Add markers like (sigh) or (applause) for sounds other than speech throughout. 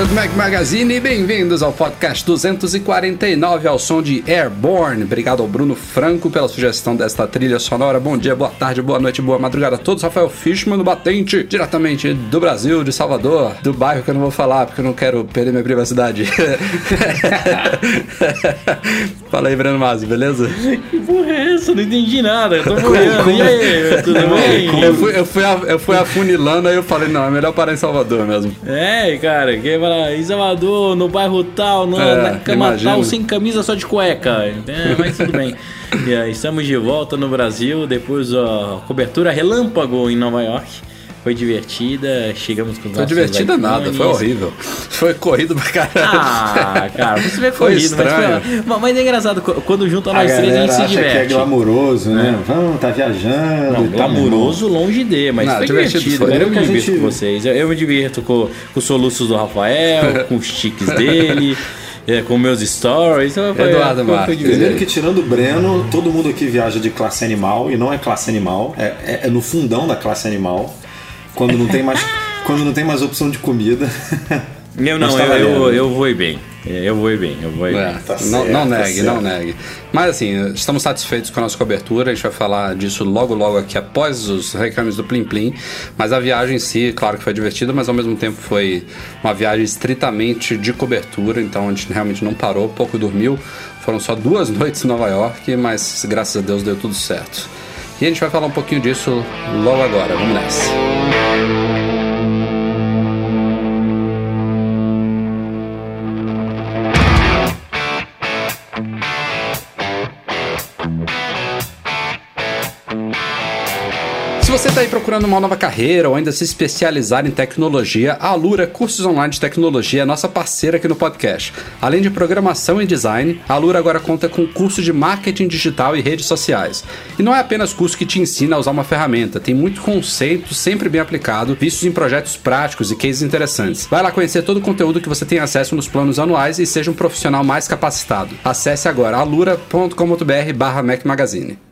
Galera do Mac Magazine, bem-vindos ao podcast 249 ao som de Airborne. Obrigado ao Bruno Franco pela sugestão desta trilha sonora. Bom dia, boa tarde, boa noite, boa madrugada a todos. Rafael Fishman no Batente, diretamente do Brasil, de Salvador, do bairro que eu não vou falar porque eu não quero perder minha privacidade. (laughs) Fala aí, Breno Mazzi, beleza? Que porra é essa? Não entendi nada. Eu tô morrendo. E aí, tudo bem? Eu fui, eu, fui, eu fui afunilando, aí eu falei, não, é melhor parar em Salvador mesmo. É, cara, que para em Salvador, no bairro tal, no, é, na cama imagino. tal, sem camisa, só de cueca. É, mas tudo bem. (laughs) E aí, estamos de volta no Brasil, depois a cobertura relâmpago em Nova York. Foi divertida, chegamos com Foi divertida iPhones. nada, foi horrível. Foi corrido pra caralho. Ah, cara, você vê corrido, estranho. mas, foi, mas é engraçado, quando junta nós três a gente se diverte. que é glamouroso, né? É. Vamos, tá viajando. Não, glamouroso longe de, mas não, foi divertido. Foi. Eu, me divirto gente... com vocês. Eu, eu, me divirto com, com os soluços do Rafael, (laughs) com os tiques dele. É, com meus stories. Foi, Eduardo Marques. Primeiro que tirando o Breno, todo mundo aqui viaja de classe animal e não é classe animal, é, é, é no fundão da classe animal. Quando não tem mais, quando não tem mais opção de comida. (laughs) Eu não, tá eu, eu, eu vou bem. Eu vou bem, eu vou é, bem. Tá não, certo, não tá negue, tá não negue. Mas assim, estamos satisfeitos com a nossa cobertura. A gente vai falar disso logo, logo aqui após os reclames do Plim Plim. Mas a viagem em si, claro que foi divertida, mas ao mesmo tempo foi uma viagem estritamente de cobertura. Então a gente realmente não parou, pouco dormiu. Foram só duas (laughs) noites em Nova York, mas graças a Deus deu tudo certo. E a gente vai falar um pouquinho disso logo agora. Vamos nessa. Procurando uma nova carreira ou ainda se especializar em tecnologia, a Alura Cursos Online de Tecnologia é nossa parceira aqui no podcast. Além de programação e design, a Alura agora conta com curso de marketing digital e redes sociais. E não é apenas curso que te ensina a usar uma ferramenta, tem muito conceito sempre bem aplicado, vistos em projetos práticos e cases interessantes. Vai lá conhecer todo o conteúdo que você tem acesso nos planos anuais e seja um profissional mais capacitado. Acesse agora alura.com.br barra Mac Magazine.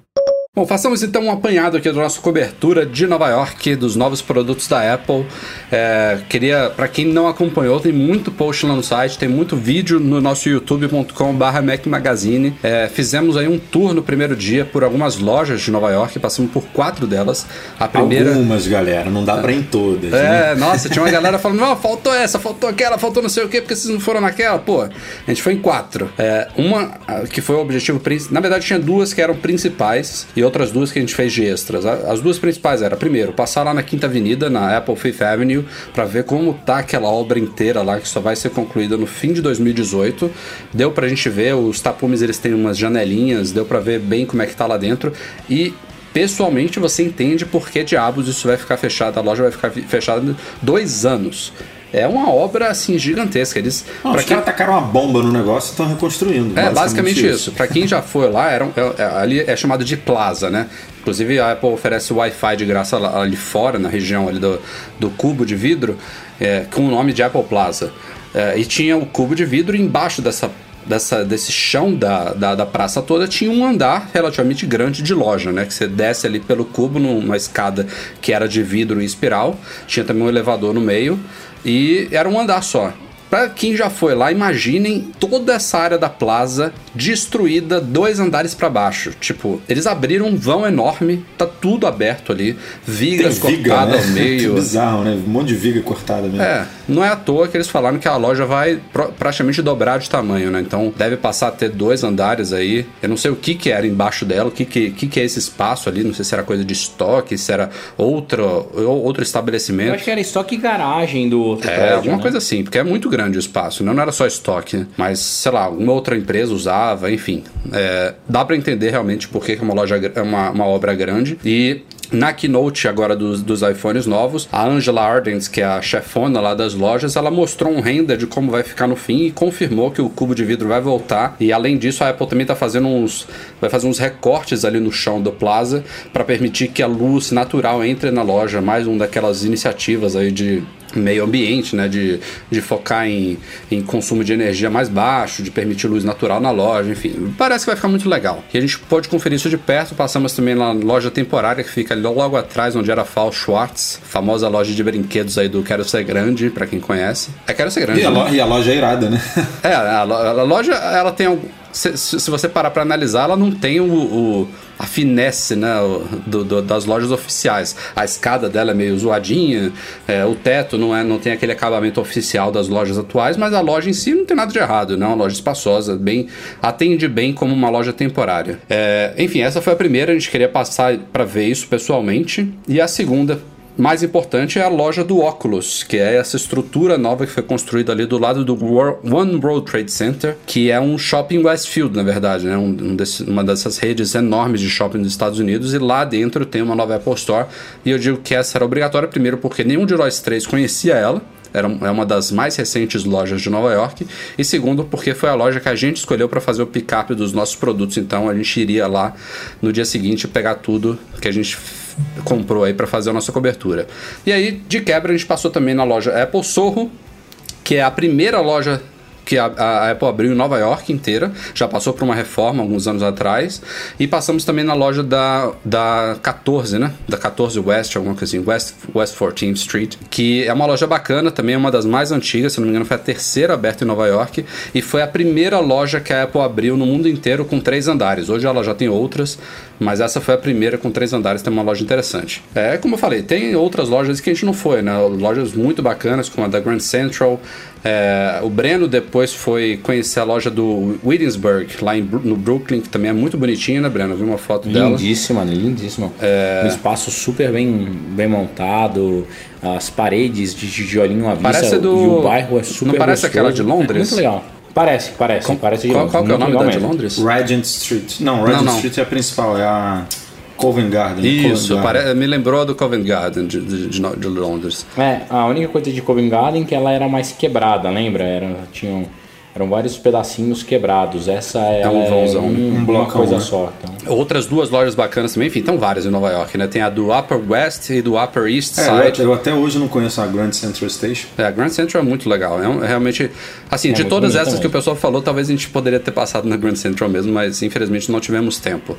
Bom, façamos então um apanhado aqui da nossa cobertura de Nova York, dos novos produtos da Apple. É, queria, para quem não acompanhou, tem muito post lá no site, tem muito vídeo no nosso youtube.com/barra Mac Magazine. É, fizemos aí um tour no primeiro dia por algumas lojas de Nova York, passamos por quatro delas. A primeira. Algumas, galera, não dá pra ir em todas. É, né? nossa, tinha uma galera (laughs) falando: não, faltou essa, faltou aquela, faltou não sei o quê, porque vocês não foram naquela. Pô, a gente foi em quatro. É, uma que foi o objetivo principal. Na verdade, tinha duas que eram principais e outras duas que a gente fez de extras. As duas principais era, primeiro, passar lá na Quinta Avenida, na Apple Fifth Avenue, para ver como tá aquela obra inteira lá, que só vai ser concluída no fim de 2018. Deu pra gente ver, os tapumes eles têm umas janelinhas, deu pra ver bem como é que tá lá dentro. E pessoalmente você entende por que diabos isso vai ficar fechado, a loja vai ficar fechada dois anos. É uma obra assim gigantesca. Eles Não, os quem... caras tacaram uma bomba no negócio e estão reconstruindo. É, basicamente, basicamente isso. isso. Para quem já foi lá, era, é, é, ali é chamado de plaza, né? Inclusive a Apple oferece Wi-Fi de graça ali fora, na região ali do, do cubo de vidro, é, com o nome de Apple Plaza. É, e tinha o cubo de vidro embaixo dessa dessa, desse chão da, da, da, praça toda tinha um andar relativamente grande de loja, né? Que você desce ali pelo cubo numa escada que era de vidro e espiral. Tinha também um elevador no meio. E era um andar só. Para quem já foi lá, imaginem toda essa área da plaza destruída, dois andares para baixo. Tipo, eles abriram um vão enorme, tá tudo aberto ali, vigas viga, cortadas né? ao (laughs) meio. Que bizarro, né? Um monte de viga cortada mesmo. É, não é à toa que eles falaram que a loja vai praticamente dobrar de tamanho, né? Então deve passar a ter dois andares aí. Eu não sei o que que era embaixo dela, o que que, que, que é esse espaço ali, não sei se era coisa de estoque, se era outro, outro estabelecimento. Eu acho que era estoque e garagem do outro É, prédio, alguma né? coisa assim, porque é muito grande o espaço, não era só estoque, mas sei lá, uma outra empresa usava, enfim. É, dá para entender realmente por que é uma loja é uma, uma obra grande e na keynote agora dos, dos iPhones novos, a Angela Ardent, que é a chefona lá das lojas, ela mostrou um render de como vai ficar no fim e confirmou que o cubo de vidro vai voltar. E além disso, a Apple também está fazendo uns, vai fazer uns recortes ali no chão do Plaza para permitir que a luz natural entre na loja. Mais um daquelas iniciativas aí de meio ambiente, né, de, de focar em, em consumo de energia mais baixo, de permitir luz natural na loja, enfim, parece que vai ficar muito legal. E a gente pode conferir isso de perto, passamos também na loja temporária que fica logo atrás, onde era Fall Schwartz, famosa loja de brinquedos aí do Quero Ser Grande, para quem conhece. É Quero Ser Grande. E a, né? e a loja é irada, né? é, a, a loja, ela tem se, se, você parar para analisar, ela não tem o, o a finesse né, do, do, das lojas oficiais. A escada dela é meio zoadinha, é, o teto não, é, não tem aquele acabamento oficial das lojas atuais, mas a loja em si não tem nada de errado, né? Uma loja espaçosa, bem atende bem como uma loja temporária. É, enfim, essa foi a primeira, a gente queria passar para ver isso pessoalmente. E a segunda, mais importante é a loja do Oculus, que é essa estrutura nova que foi construída ali do lado do One World Trade Center, que é um shopping Westfield, na verdade, né? Um, um desse, uma dessas redes enormes de shopping dos Estados Unidos, e lá dentro tem uma nova Apple Store. E eu digo que essa era obrigatória, primeiro porque nenhum de nós três conhecia ela, era é uma das mais recentes lojas de Nova York. E segundo, porque foi a loja que a gente escolheu para fazer o pick-up dos nossos produtos. Então a gente iria lá no dia seguinte pegar tudo que a gente comprou aí para fazer a nossa cobertura. E aí, de quebra, a gente passou também na loja Apple Sorro, que é a primeira loja que a, a, Apple abriu em Nova York inteira, já passou por uma reforma alguns anos atrás, e passamos também na loja da, da 14, né? Da 14 West, alguma coisa assim, West, West 14th Street, que é uma loja bacana, também é uma das mais antigas, se não me engano, foi a terceira aberta em Nova York, e foi a primeira loja que a Apple abriu no mundo inteiro com três andares. Hoje ela já tem outras, mas essa foi a primeira com três andares, tem uma loja interessante. É como eu falei, tem outras lojas que a gente não foi, né? Lojas muito bacanas, como a da Grand Central, é, o Breno depois foi conhecer a loja do Williamsburg, lá em, no Brooklyn, que também é muito bonitinha, né, Breno? Eu vi uma foto lindíssima, dela. Lindíssima, lindíssima. É... Um espaço super bem, bem montado, as paredes de tijolinho à vista. Parece do... E o bairro é super Não parece gostoso. aquela de Londres? É muito legal. Parece, parece, Com, parece de Londres. Qual, é o nome da de Londres? Regent Street. Não, Regent não, não. Street é a principal, é a... Covent Garden. Isso, Covent Garden. me lembrou do Covent Garden de, de, de, de, Londres. É, a única coisa de Covent Garden é que ela era mais quebrada, lembra? Era, tinha eram vários pedacinhos quebrados. Essa é, um vãozão, um, um uma coisa né? só. Então. Outras duas lojas bacanas também, enfim, estão várias em Nova York, né? Tem a do Upper West e do Upper East é, Side. Eu, eu, até hoje não conheço a Grand Central Station. É, a Grand Central é muito legal. É, um, é realmente, assim, é de todas essas também. que o pessoal falou, talvez a gente poderia ter passado na Grand Central mesmo, mas infelizmente não tivemos tempo.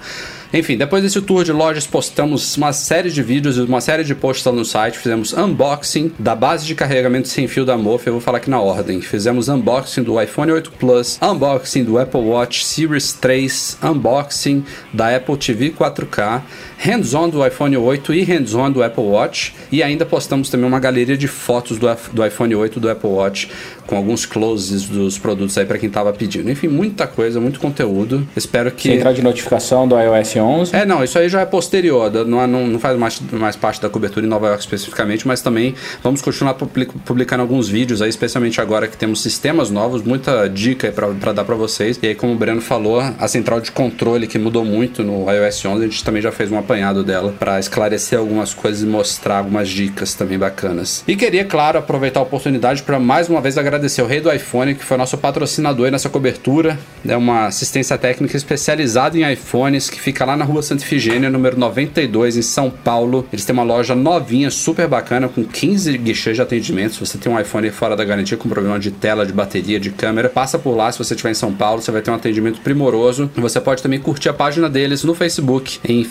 Enfim, depois desse tour de lojas, postamos uma série de vídeos e uma série de posts lá no site. Fizemos unboxing da base de carregamento sem fio da Mofa. Eu vou falar aqui na ordem. Fizemos unboxing do iPhone 8 Plus, unboxing do Apple Watch Series 3, unboxing da Apple TV 4K, hands-on do iPhone 8 e hands-on do Apple Watch. E ainda postamos também uma galeria de fotos do, do iPhone 8 e do Apple Watch com alguns closes dos produtos aí para quem tava pedindo. Enfim, muita coisa, muito conteúdo. Espero que. Central de notificação do iOS 11. É, não, isso aí já é posterior, não, não, não faz mais, mais parte da cobertura em Nova York especificamente, mas também vamos continuar publicando alguns vídeos aí, especialmente agora que temos sistemas novos, muita dica para dar para vocês. E aí, como o Breno falou, a central de controle que mudou muito no iOS 11, a gente também já fez um apanhado dela para esclarecer algumas coisas e mostrar algumas dicas também bacanas. E queria, claro, aproveitar a oportunidade para mais uma vez agradecer o Rei do iPhone, que foi nosso patrocinador nessa cobertura. É uma assistência técnica especializada em iPhones, que fica lá na rua Santa Ifigênia, número 92, em São Paulo. Eles têm uma loja novinha, super bacana, com 15 guichês de atendimento. Se você tem um iPhone fora da garantia, com problema de tela, de bateria, de câmera, passa por lá. Se você estiver em São Paulo, você vai ter um atendimento primoroso. Você pode também curtir a página deles no Facebook, em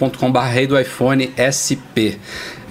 facebook.com.br Rei do iPhone SP.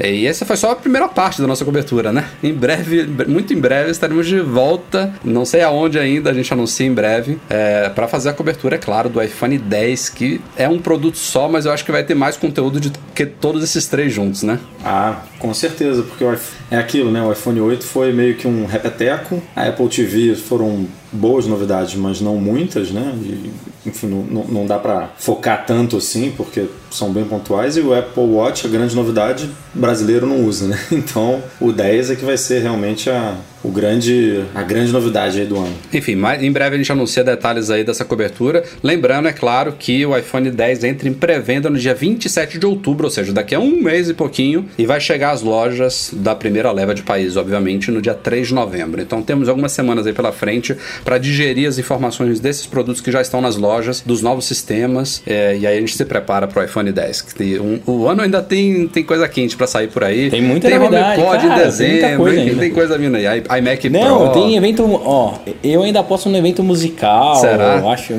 E essa foi só a primeira parte da nossa cobertura, né? Em breve, muito em breve, estaremos de volta. Não sei aonde ainda, a gente anuncia em breve. É, para fazer a cobertura, é claro, do iPhone 10, que é um produto só, mas eu acho que vai ter mais conteúdo do que todos esses três juntos, né? Ah, com certeza, porque é aquilo, né? O iPhone 8 foi meio que um repeteco, a Apple TV foram boas novidades, mas não muitas, né? E, enfim, não, não dá para focar tanto assim, porque são bem pontuais. E o Apple Watch, a grande novidade, brasileiro não usa, né? (laughs) Então o 10 é que vai ser realmente a, o grande, a grande novidade aí do ano. Enfim, mas em breve a gente anuncia detalhes aí dessa cobertura. Lembrando, é claro, que o iPhone 10 entra em pré-venda no dia 27 de outubro, ou seja, daqui a um mês e pouquinho, e vai chegar às lojas da primeira leva de país, obviamente, no dia 3 de novembro. Então temos algumas semanas aí pela frente para digerir as informações desses produtos que já estão nas lojas, dos novos sistemas, é, e aí a gente se prepara para o iPhone 10. Um, o ano ainda tem, tem coisa quente para sair por aí. Tem muita tem novidade, HomePod em dezembro, tem, coisa tem coisa vindo aí iMac não, Pro. tem evento. Ó, eu ainda posso no evento musical. Será? Eu acho.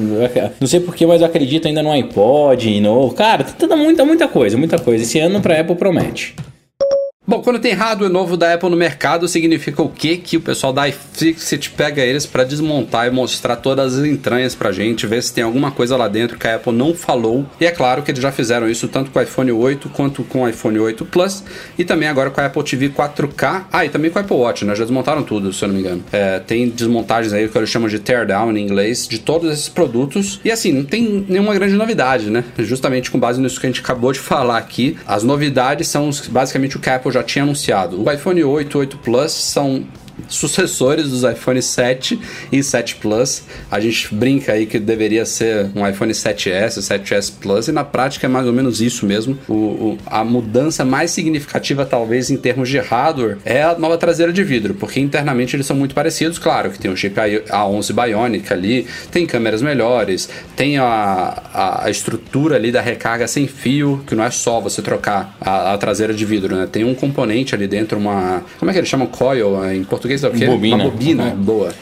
Não sei porquê, mas eu acredito ainda no iPod. No, cara, tem toda muita, muita coisa, muita coisa. Esse ano pra Apple promete. Bom, quando tem hardware novo da Apple no mercado, significa o quê? Que o pessoal da iFixit pega eles para desmontar e mostrar todas as entranhas pra gente, ver se tem alguma coisa lá dentro que a Apple não falou. E é claro que eles já fizeram isso tanto com o iPhone 8 quanto com o iPhone 8 Plus e também agora com a Apple TV 4K. Ah, e também com o Apple Watch, né? Já desmontaram tudo, se eu não me engano. É, tem desmontagens aí que eles chamam de teardown em inglês de todos esses produtos. E assim, não tem nenhuma grande novidade, né? Justamente com base nisso que a gente acabou de (laughs) falar aqui, as novidades são basicamente o que a Apple já já tinha anunciado. O iPhone 8 8 Plus são sucessores dos iPhone 7 e 7 Plus. A gente brinca aí que deveria ser um iPhone 7S, 7S Plus, e na prática é mais ou menos isso mesmo. O, o, a mudança mais significativa, talvez, em termos de hardware, é a nova traseira de vidro, porque internamente eles são muito parecidos. Claro que tem o chip A11 Bionic ali, tem câmeras melhores, tem a, a, a, estrutura ali da recarga sem fio, que não é só você trocar a, a traseira de vidro, né? Tem um componente ali dentro, uma. Como é que eles chamam? Coil em português? É o quê? Bobina. Uma bobina, uhum. boa.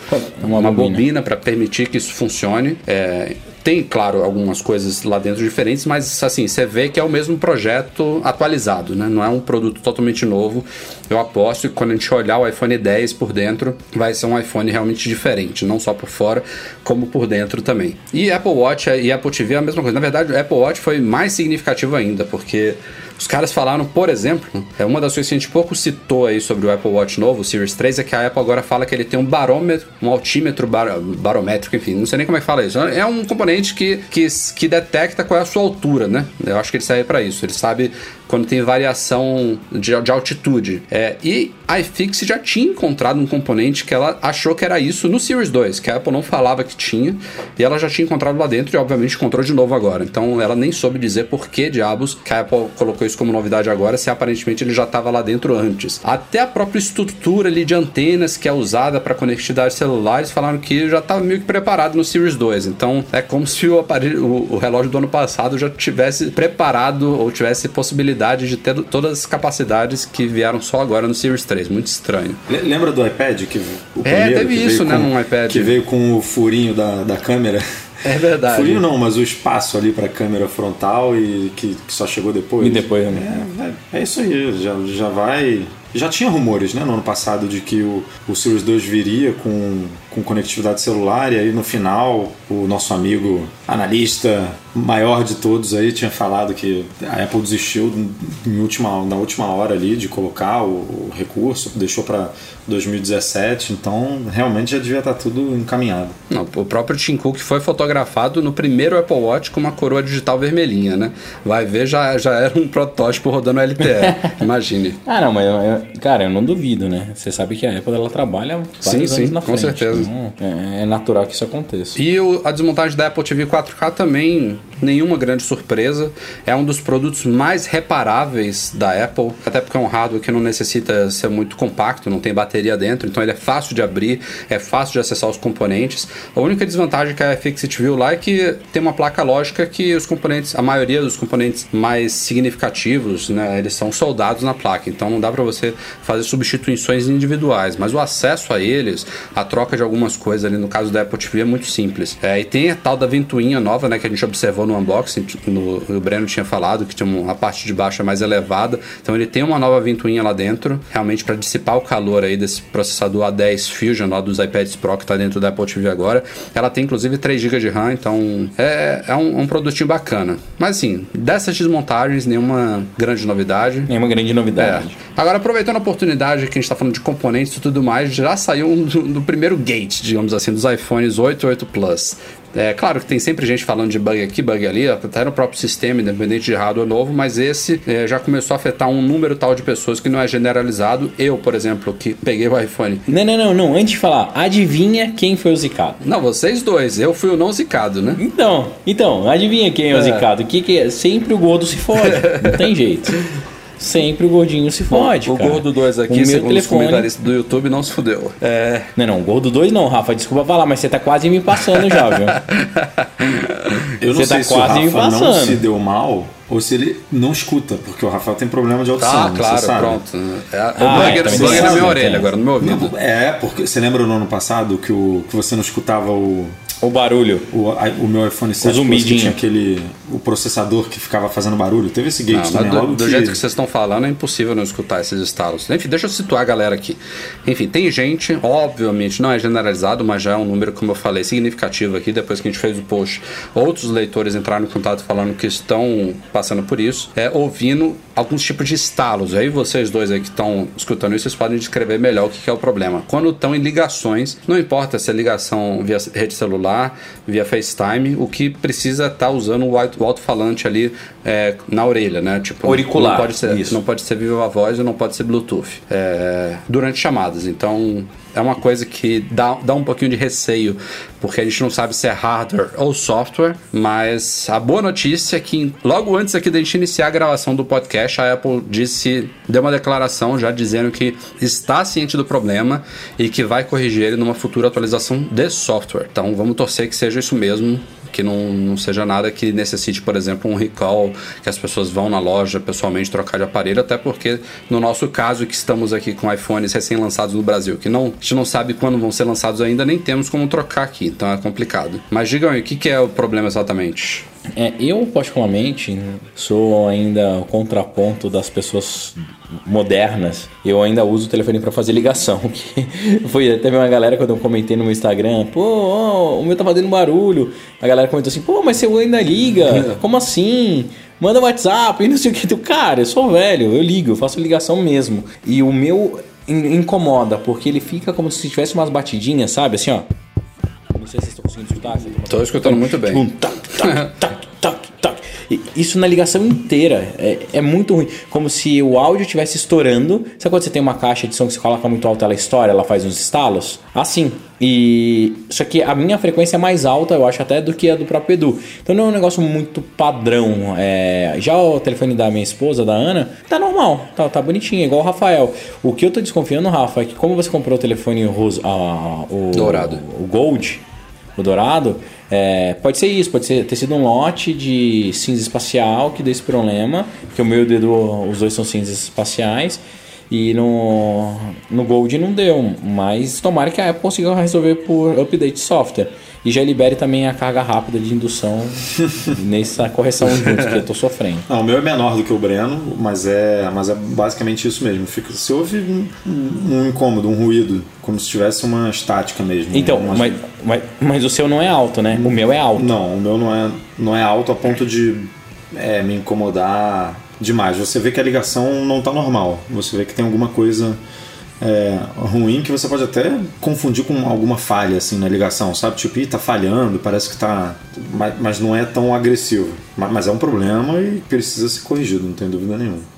Uma, uma bobina, bobina para permitir que isso funcione. É, tem, claro, algumas coisas lá dentro diferentes, mas assim, você vê que é o mesmo projeto atualizado, né? Não é um produto totalmente novo. Eu aposto que quando a gente olhar o iPhone 10 por dentro, vai ser um iPhone realmente diferente, não só por fora, como por dentro também. E Apple Watch e Apple TV é a mesma coisa. Na verdade, o Apple Watch foi mais significativo ainda, porque os caras falaram, por exemplo, é uma das coisas que a gente pouco citou aí sobre o Apple Watch novo, o Series 3, é que a Apple agora fala que ele tem um barômetro, um altímetro bar, barométrico, enfim, não sei nem como é que fala isso. É um componente que, que, que detecta qual é a sua altura, né? Eu acho que ele serve para isso. Ele sabe quando tem variação de, de altitude. É, e a iFix já tinha encontrado um componente que ela achou que era isso no Series 2, que a Apple não falava que tinha, e ela já tinha encontrado lá dentro e obviamente encontrou de novo agora. Então ela nem soube dizer por que diabos que a Apple colocou isso como novidade agora, se aparentemente ele já estava lá dentro antes. Até a própria estrutura ali de antenas que é usada para conectividade celular, eles falaram que já estava meio que preparado no Series 2. Então é como se o aparelho, o, o relógio do ano passado já tivesse preparado ou tivesse possibilidade de ter todas as capacidades que vieram só agora no Series 3. Muito estranho. Lembra do iPad? Que, o é, teve isso, né, num iPad. Que veio com o furinho da, da câmera. É verdade. Furinho não, mas o espaço ali para câmera frontal e que, que, só chegou depois. E depois, né? É, é, é isso aí, já, já vai. Já tinha rumores, né, no ano passado, de que o, o Series 2 viria com, com conectividade celular, e aí no final, o nosso amigo analista maior de todos aí tinha falado que a Apple desistiu em última, na última hora ali de colocar o, o recurso, deixou para 2017, então realmente já devia estar tá tudo encaminhado. Não, o próprio Tim Cook foi fotografado no primeiro Apple Watch com uma coroa digital vermelhinha, né? Vai ver, já, já era um protótipo rodando LTE, (laughs) imagine. Ah, não, mas eu, cara, eu não duvido, né? Você sabe que a Apple ela trabalha vários sim, anos sim, na frente. Com certeza. Então, é, é, natural que isso aconteça. E o, a desmontagem da Apple TV 4K também nenhuma grande surpresa. É um dos produtos mais reparáveis da Apple, até porque é um hardware que não necessita ser muito compacto, não tem bateria dentro, então ele é fácil de abrir, é fácil de acessar os componentes. A única desvantagem que a Fixit viu lá é que tem uma placa lógica que os componentes, a maioria dos componentes mais significativos, né, eles são soldados na placa, então não dá para você fazer substituições individuais, mas o acesso a eles, a troca de algumas coisas ali no caso da Apple TV é muito simples. É, e tem a tal da ventoinha nova, né, que a gente observou no unboxing, no, o Breno tinha falado que tinha uma, parte de baixo é mais elevada, então ele tem uma nova ventoinha lá dentro, realmente para dissipar o calor aí desse processador A10 Fusion lá dos iPads Pro que está dentro da Apple TV agora. Ela tem inclusive 3 GB de RAM, então é, é um, um, produtinho bacana. Mas assim, dessas desmontagens, nenhuma grande novidade. Nenhuma grande novidade. É. Agora, aproveitando a oportunidade que a gente está falando de componentes e tudo mais, já saiu um do, do primeiro gate, digamos assim, dos iPhones 8 e 8 Plus. É claro que tem sempre gente falando de bug aqui, bug ali, até no próprio sistema, independente de hardware novo, mas esse é, já começou a afetar um número tal de pessoas que não é generalizado. Eu, por exemplo, que peguei o iPhone. Não, não, não, não. Antes de falar, adivinha quem foi o zicado? Não, vocês dois. Eu fui o não zicado, né? Então, então, adivinha quem é, é. o zicado? Que, que é? Sempre o gordo se fode. (laughs) não tem jeito. Sempre o gordinho se fode. o cara. Gordo 2 aqui, segundo telefone... os comentaristas do YouTube, não se fudeu. É... Não, não, o Gordo 2 não, Rafa, desculpa falar, mas você tá quase me passando já, viu? (laughs) Eu não você sei tá se quase o Rafa não se deu mal ou se ele não escuta, porque o Rafael tem problema de audição. Ah, claro, pronto. É, é, ah, bug, é, bug na minha orelha, agora no meu ouvido. Não, é, porque você lembra no ano passado que, o, que você não escutava o o barulho. O, o meu iPhone 7 Plus que tinha aquele. O processador que ficava fazendo barulho. Teve esse gate não, também. Do, do que... jeito que vocês estão falando, é impossível não escutar esses estalos. Enfim, deixa eu situar a galera aqui. Enfim, tem gente, obviamente, não é generalizado, mas já é um número, como eu falei, significativo aqui. Depois que a gente fez o post, outros leitores entraram em contato falando que estão passando por isso, é ouvindo alguns tipos de estalos. Aí vocês dois aí que estão escutando isso, vocês podem descrever melhor o que, que é o problema. Quando estão em ligações, não importa se é ligação via rede celular celular, via FaceTime, o que precisa estar tá usando o alto-falante ali é, na orelha, né? Tipo, auricular. Não pode ser, isso. não pode ser viva voz e não pode ser Bluetooth é, durante chamadas. Então é uma coisa que dá, dá um pouquinho de receio, porque a gente não sabe se é hardware ou software, mas a boa notícia é que logo antes aqui da gente iniciar a gravação do podcast, a Apple disse, deu uma declaração já dizendo que está ciente do problema e que vai corrigir ele numa futura atualização de software. Então vamos torcer que seja isso mesmo que não, não seja nada que necessite, por exemplo, um recall, que as pessoas vão na loja pessoalmente trocar de aparelho, até porque no nosso caso que estamos aqui com iPhones recém-lançados no Brasil, que não, a gente não sabe quando vão ser lançados ainda, nem temos como trocar aqui, então é complicado. Mas digam aí, o que, que é o problema exatamente? É, eu, particularmente, sou ainda o contraponto das pessoas modernas. Eu ainda uso o telefone para fazer ligação. (laughs) Foi até uma galera quando eu comentei no meu Instagram, pô, oh, o meu tá fazendo barulho. A galera comentou assim, pô, mas você ainda liga? (laughs) Como assim? Manda WhatsApp e (laughs) não sei o que. Do cara, eu sou velho, eu ligo, eu faço ligação mesmo. E o meu incomoda, porque ele fica como se tivesse umas batidinhas, sabe? Assim, ó. Não sei se vocês estão conseguindo escutar. Estou escutando muito bem. Tac, tac, tac, tac. Isso na ligação inteira. É, é muito ruim. Como se o áudio estivesse estourando. Sabe quando você tem uma caixa de som que você coloca muito alto, ela estoura, ela faz uns estalos? Assim. E só que a minha frequência é mais alta, eu acho, até do que a do próprio Edu. Então não é um negócio muito padrão. É... Já o telefone da minha esposa, da Ana, tá normal, tá, tá bonitinho, igual o Rafael. O que eu tô desconfiando, Rafa, é que como você comprou o telefone rosa, a, o, Dourado. O Gold, o Dourado, é, pode ser isso, pode ser, ter sido um lote de cinza espacial que deu esse problema, porque o meu dedo, os dois são cinzas espaciais. E no, no Gold não deu, mas tomara que a Apple consiga resolver por update de software. E já libere também a carga rápida de indução (laughs) nessa correção junto que eu tô sofrendo. Não, o meu é menor do que o Breno, mas é, mas é basicamente isso mesmo. Fica, se houve um, um incômodo, um ruído, como se tivesse uma estática mesmo. Então, uma... mas, mas, mas, o seu não é alto, né? O meu é alto. Não, o meu não é, não é alto a ponto de é, me incomodar demais. Você vê que a ligação não está normal. Você vê que tem alguma coisa é, ruim que você pode até confundir com alguma falha assim na ligação, sabe? Tipo, está falhando, parece que está, mas, mas, não é tão agressivo. Mas, mas é um problema e precisa ser corrigido, não tem dúvida nenhuma.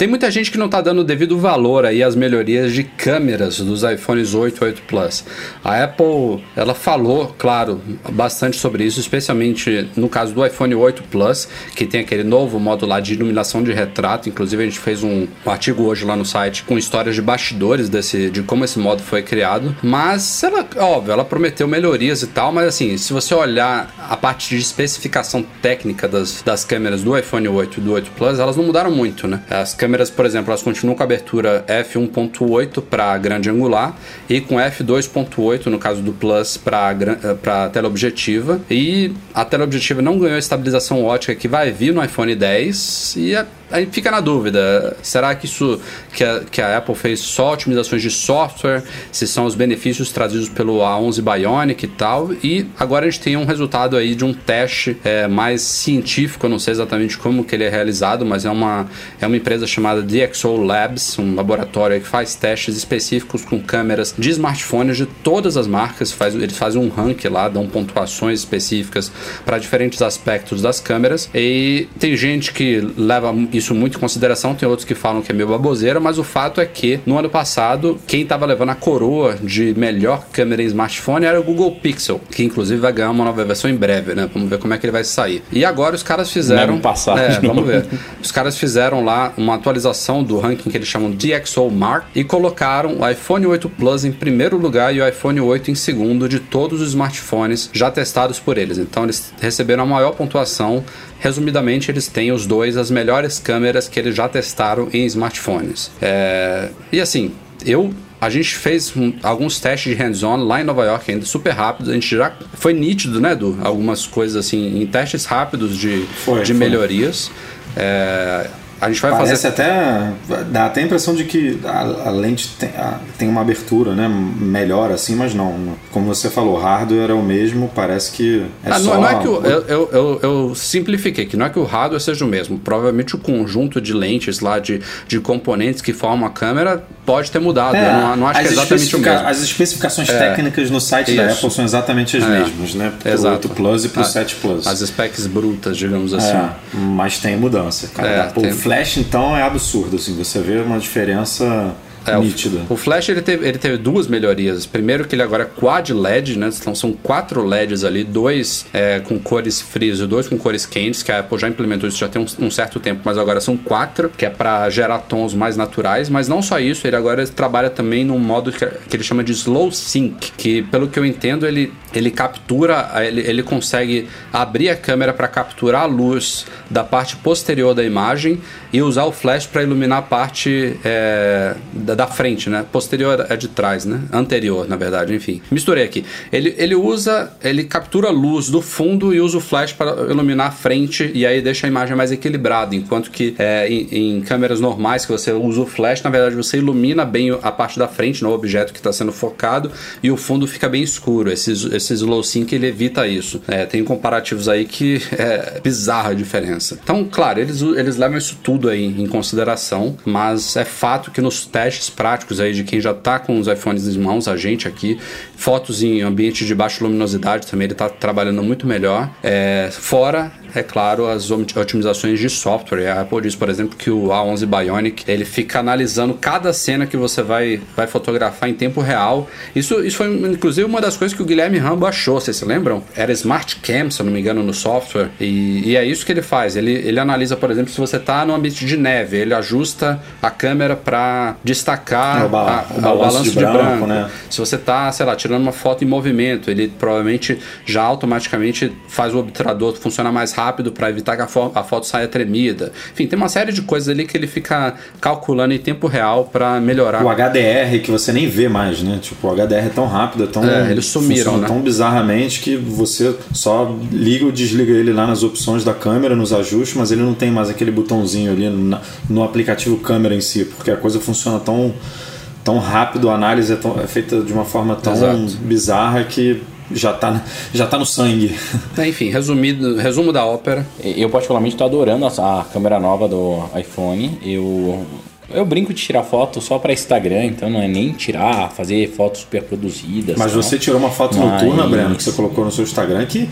Tem muita gente que não está dando devido valor aí às melhorias de câmeras dos iPhones 8 e 8 Plus. A Apple, ela falou, claro, bastante sobre isso, especialmente no caso do iPhone 8 Plus, que tem aquele novo modo lá de iluminação de retrato. Inclusive a gente fez um, um artigo hoje lá no site com histórias de bastidores desse, de como esse modo foi criado. Mas ela, óbvio, ela prometeu melhorias e tal, mas assim, se você olhar a parte de especificação técnica das, das câmeras do iPhone 8 e do 8 Plus, elas não mudaram muito, né? As câmeras câmeras, por exemplo, elas continuam com abertura f1.8 para grande angular e com f2.8 no caso do Plus para para teleobjetiva. E a teleobjetiva não ganhou a estabilização ótica que vai vir no iPhone 10 e é a gente fica na dúvida. Será que isso que a, que a Apple fez só otimizações de software? Se são os benefícios trazidos pelo A11 Bionic e tal? E agora a gente tem um resultado aí de um teste é, mais científico. Eu não sei exatamente como que ele é realizado, mas é uma, é uma empresa chamada DxO Labs, um laboratório que faz testes específicos com câmeras de smartphones de todas as marcas. Faz, eles fazem um ranking lá, dão pontuações específicas para diferentes aspectos das câmeras. E tem gente que leva isso muito em consideração, tem outros que falam que é meio baboseira, mas o fato é que no ano passado, quem estava levando a coroa de melhor câmera em smartphone era o Google Pixel, que inclusive vai ganhar uma nova versão em breve, né? Vamos ver como é que ele vai sair. E agora os caras fizeram. No passado. É, vamos ver. Os caras fizeram lá uma atualização do ranking que eles chamam de DxO Mark e colocaram o iPhone 8 Plus em primeiro lugar e o iPhone 8 em segundo de todos os smartphones já testados por eles. Então eles receberam a maior pontuação Resumidamente, eles têm os dois as melhores câmeras que eles já testaram em smartphones. É... E assim, eu a gente fez um, alguns testes de hands-on lá em Nova York, ainda super rápido. A gente já foi nítido, né, Edu? Algumas coisas assim, em testes rápidos de, foi, de foi. melhorias. É, a gente vai Parece fazer. até. dá até a impressão de que a, a lente tem, a, tem, uma abertura, né? Melhor assim, mas não. Como você falou, o hardware é o mesmo, parece que é ah, só. Não, não é que o, eu, eu, eu, eu, simplifiquei, que não é que o hardware seja o mesmo. Provavelmente o conjunto de lentes lá, de, de componentes que formam a câmera, pode ter mudado. É, eu não, não acho que é exatamente o mesmo. As especificações é, técnicas no site isso. da Apple são exatamente as é, mesmas, né? Pro Exato. 8 Plus e pro a, 7 Plus. As specs brutas, digamos assim. É, mas tem mudança, cara. É, Apple tem... Flash, então, é absurdo, assim. Você vê uma diferença é, nítida. O, o, Flash ele teve, ele teve duas melhorias. Primeiro que ele agora é quad LED, né? Então são quatro LEDs ali, dois é, com cores frias e dois com cores quentes, que a Apple já implementou isso já tem um, um certo tempo, mas agora são quatro, que é para gerar tons mais naturais. Mas não só isso, ele agora trabalha também num modo que, que ele chama de slow sync, que pelo que eu entendo ele, ele captura, ele, ele consegue abrir a câmera para capturar a luz da parte posterior da imagem e usar o flash para iluminar a parte é, da, da, frente, né? Posterior é de trás, né? Anterior, na verdade, enfim. Misturei aqui. Ele, ele usa, ele captura a luz do fundo e usa o flash para iluminar a frente e aí deixa a imagem mais equilibrada, enquanto que é, em, em, câmeras normais que você usa o flash, na verdade você ilumina bem a parte da frente, no objeto que está sendo focado e o fundo fica bem escuro. Esse, esse slow sync ele evita isso. É, tem comparativos aí que é bizarra a diferença. Então, claro, eles, eles levam isso tudo aí em consideração, mas é fato que nos testes práticos aí de quem já está com os iPhones em mãos, a gente aqui, fotos em ambiente de baixa luminosidade também ele está trabalhando muito melhor. É, fora é claro, as otimizações de software. A Apple diz, por exemplo, que o A11 Bionic ele fica analisando cada cena que você vai, vai fotografar em tempo real. Isso, isso foi, inclusive, uma das coisas que o Guilherme Rambo achou, vocês se lembram? Era Smart Cam, se eu não me engano, no software. E, e é isso que ele faz. Ele, ele analisa, por exemplo, se você está no ambiente de neve, ele ajusta a câmera para destacar é, o, ba a, o, balanço, balanço de, de branco. branco. Né? Se você está, sei lá, tirando uma foto em movimento, ele provavelmente já automaticamente faz o obturador funcionar mais rápido rápido para evitar que a, fo a, foto saia tremida. Enfim, tem uma série de coisas ali que ele fica calculando em tempo real para melhorar. O HDR que você nem vê mais, né? Tipo, o HDR é tão rápido, é tão. É, eles sumiram, né? tão bizarramente que você só liga ou desliga ele lá nas opções da câmera, nos ajustes, mas ele não tem mais aquele botãozinho ali no, no aplicativo câmera em si, porque a coisa funciona tão tão rápido, a análise é, tão, é feita de uma forma tão Exato. bizarra que já tá, já tá no sangue. É, enfim, resumido, resumo da ópera. Eu particularmente estou adorando a, a câmera nova do iPhone. Eu eu brinco de tirar foto só para Instagram, então não é nem tirar, fazer fotos super produzidas. Mas não. você tirou uma foto Mas... noturna, Breno, que você colocou no seu Instagram, que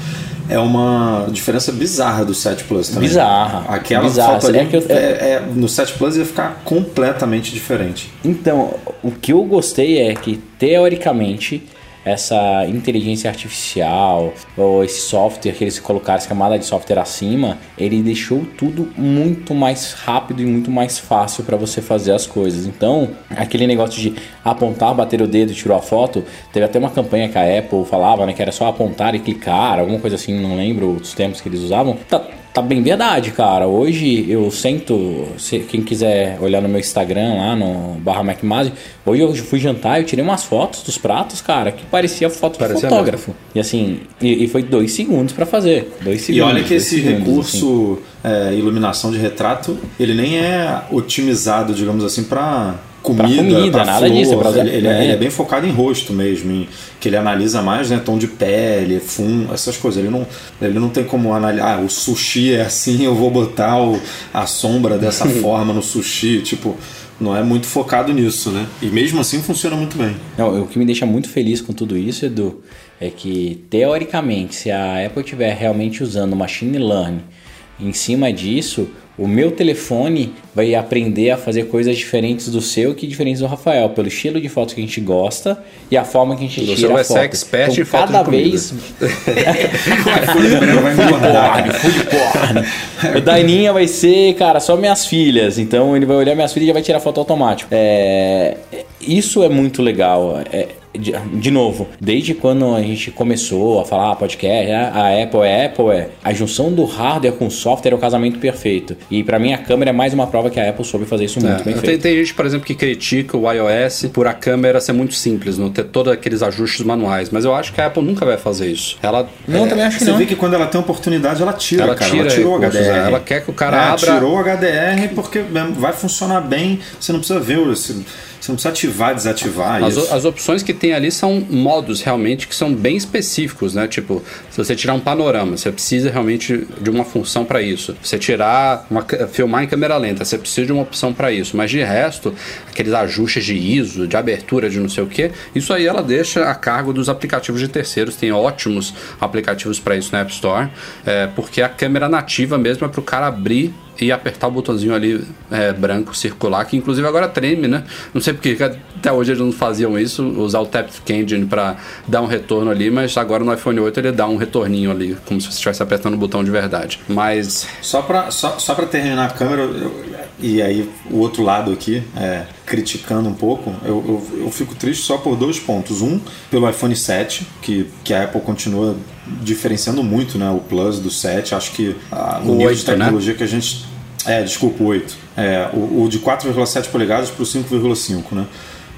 é uma diferença bizarra do 7 Plus também. Bizarra. Aquela bizarra. foto ali, é eu... é, é, no 7 Plus ia ficar completamente diferente. Então, o que eu gostei é que, teoricamente, essa inteligência artificial ou esse software que eles colocaram, essa camada de software acima, ele deixou tudo muito mais rápido e muito mais fácil para você fazer as coisas. Então, aquele negócio de apontar, bater o dedo e tirou a foto, teve até uma campanha que a Apple falava, né, que era só apontar e clicar, alguma coisa assim, não lembro os tempos que eles usavam. Tá tá bem verdade, cara. Hoje eu sento, se quem quiser olhar no meu Instagram lá no barra MacMazi, hoje eu fui jantar e eu tirei umas fotos dos pratos, cara, que parecia foto parecia de fotógrafo. Mesmo. E assim, e, e, foi dois segundos para fazer. Dois segundos. E olha que esse segundos, recurso assim. é, iluminação de retrato, ele nem é otimizado, digamos assim, para comida, comida nada flor, disso. Ele, ele, é. ele, é. bem focado em rosto mesmo, em, que ele analisa mais né, tom de pele, fumo, essas coisas. Ele não, ele não tem como analisar, ah, o sushi é assim, eu vou botar o, a sombra dessa (laughs) forma no sushi, tipo não é muito focado nisso, né? E mesmo assim funciona muito bem. Não, o que me deixa muito feliz com tudo isso, Edu, é que teoricamente, se a Apple estiver realmente usando machine learning em cima disso, o meu telefone vai aprender a fazer coisas diferentes do seu que diferentes do Rafael, pelo estilo de foto que a gente gosta e a forma que a gente tira vai a foto. Ser expert então, em foto cada vez vai food porn. O Daininha vai ser, cara, só minhas filhas. Então ele vai olhar minhas filhas e já vai tirar foto automático. É, isso é muito legal. É, de, de, novo, desde quando a gente começou a falar ah, podcast, a Apple é Apple, é a junção do hardware com o software é o casamento perfeito. E para mim a câmera é mais uma prova que a Apple soube fazer isso muito é, bem tem, feito. Tem gente, por exemplo, que critica o iOS por a câmera ser muito simples, não ter todos aqueles ajustes manuais. Mas eu acho que a Apple nunca vai fazer isso. Ela não, é, também acho que Você não. vê que quando ela tem oportunidade, ela tira, ela cara. Tira ela tirou o HDR. Ela quer que o cara é, abra. Tirou o HDR porque vai funcionar bem. Você não precisa ver. Você você não precisa ativar, desativar as, isso. As opções que tem ali são modos realmente que são bem específicos, né? Tipo, se você tirar um panorama, você precisa realmente de uma função para isso. Você tirar, uma, filmar em câmera lenta, você precisa de uma opção para isso. Mas de resto, aqueles ajustes de ISO, de abertura, de não sei o que, isso aí ela deixa a cargo dos aplicativos de terceiros. Tem ótimos aplicativos para isso na App Store, é, porque a câmera nativa mesmo é para o cara abrir e apertar o botãozinho ali é, branco circular, que inclusive agora treme, né? Não sei porque até hoje eles não faziam isso, usar o Tap Engine para dar um retorno ali, mas agora no iPhone 8 ele dá um retorninho ali, como se você estivesse apertando o botão de verdade. Mas. Só para só, só terminar a câmera, eu, e aí o outro lado aqui, é, criticando um pouco, eu, eu, eu fico triste só por dois pontos. Um, pelo iPhone 7, que, que a Apple continua diferenciando muito né, o Plus do 7. Acho que ah, o, o nível 8, de né? tecnologia né? que a gente. É, desculpa, o 8. É, o, o de 4,7 polegadas para o 5,5, né?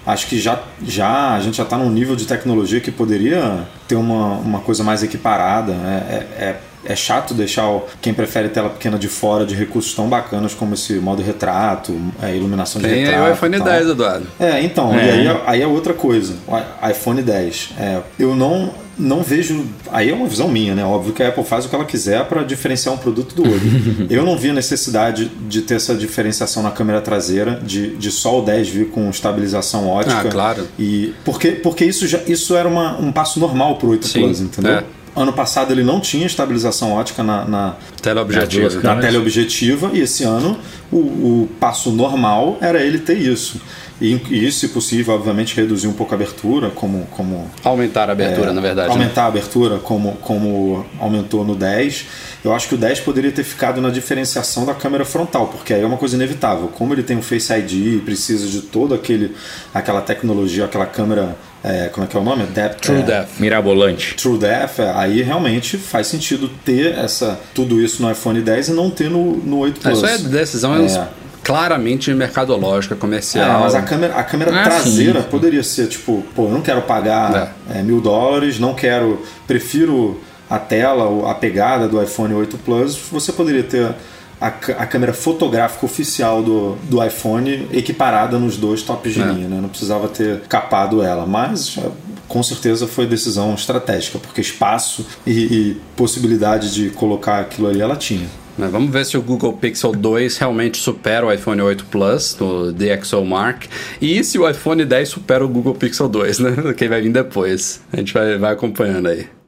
Acho que já, já a gente já está num nível de tecnologia que poderia ter uma, uma coisa mais equiparada. É, é, é é chato deixar quem prefere tela pequena de fora de recursos tão bacanas como esse modo retrato, é, iluminação de Tem retrato. Tem o iPhone 10, Eduardo. É, então, é. e aí, aí é outra coisa. O iPhone 10. É, eu não não vejo. Aí é uma visão minha, né? Óbvio que a Apple faz o que ela quiser para diferenciar um produto do outro. (laughs) eu não vi a necessidade de ter essa diferenciação na câmera traseira, de, de só o 10 vir com estabilização ótica. Ah, claro. E porque, porque isso, já, isso era uma, um passo normal pro 8 Sim, Plus, entendeu? É. Ano passado ele não tinha estabilização ótica na, na teleobjetiva. Na, teleobjetiva e esse ano o, o passo normal era ele ter isso. E, e se possível, obviamente, reduzir um pouco a abertura, como. como aumentar a abertura, é, na verdade. Né? Aumentar né? a abertura, como, como aumentou no 10. Eu acho que o 10 poderia ter ficado na diferenciação da câmera frontal, porque aí é uma coisa inevitável. Como ele tem o Face ID, precisa de toda aquele, aquela tecnologia, aquela câmera é, como é que é o nome? Depth, True é, Depth. Mirabolante. True Depth, é, aí realmente faz sentido ter essa, tudo isso no iPhone 10 e não ter no, no 8 Plus. Isso é decisão é. Claramente mercadológica, comercial. É, mas a câmera, a câmera ah, traseira sim. poderia ser tipo, pô, eu não quero pagar é. mil dólares, não quero, prefiro a tela, a pegada do iPhone 8 Plus, você poderia ter a, a câmera fotográfica oficial do, do iPhone equiparada nos dois tops de é. linha, né? Não precisava ter capado ela, mas é, com certeza foi decisão estratégica, porque espaço e, e possibilidade de colocar aquilo ali ela tinha. É, vamos ver se o Google Pixel 2 realmente supera o iPhone 8 Plus no DxOMark e se o iPhone 10 supera o Google Pixel 2, né? (laughs) Quem vai vir depois. A gente vai, vai acompanhando aí.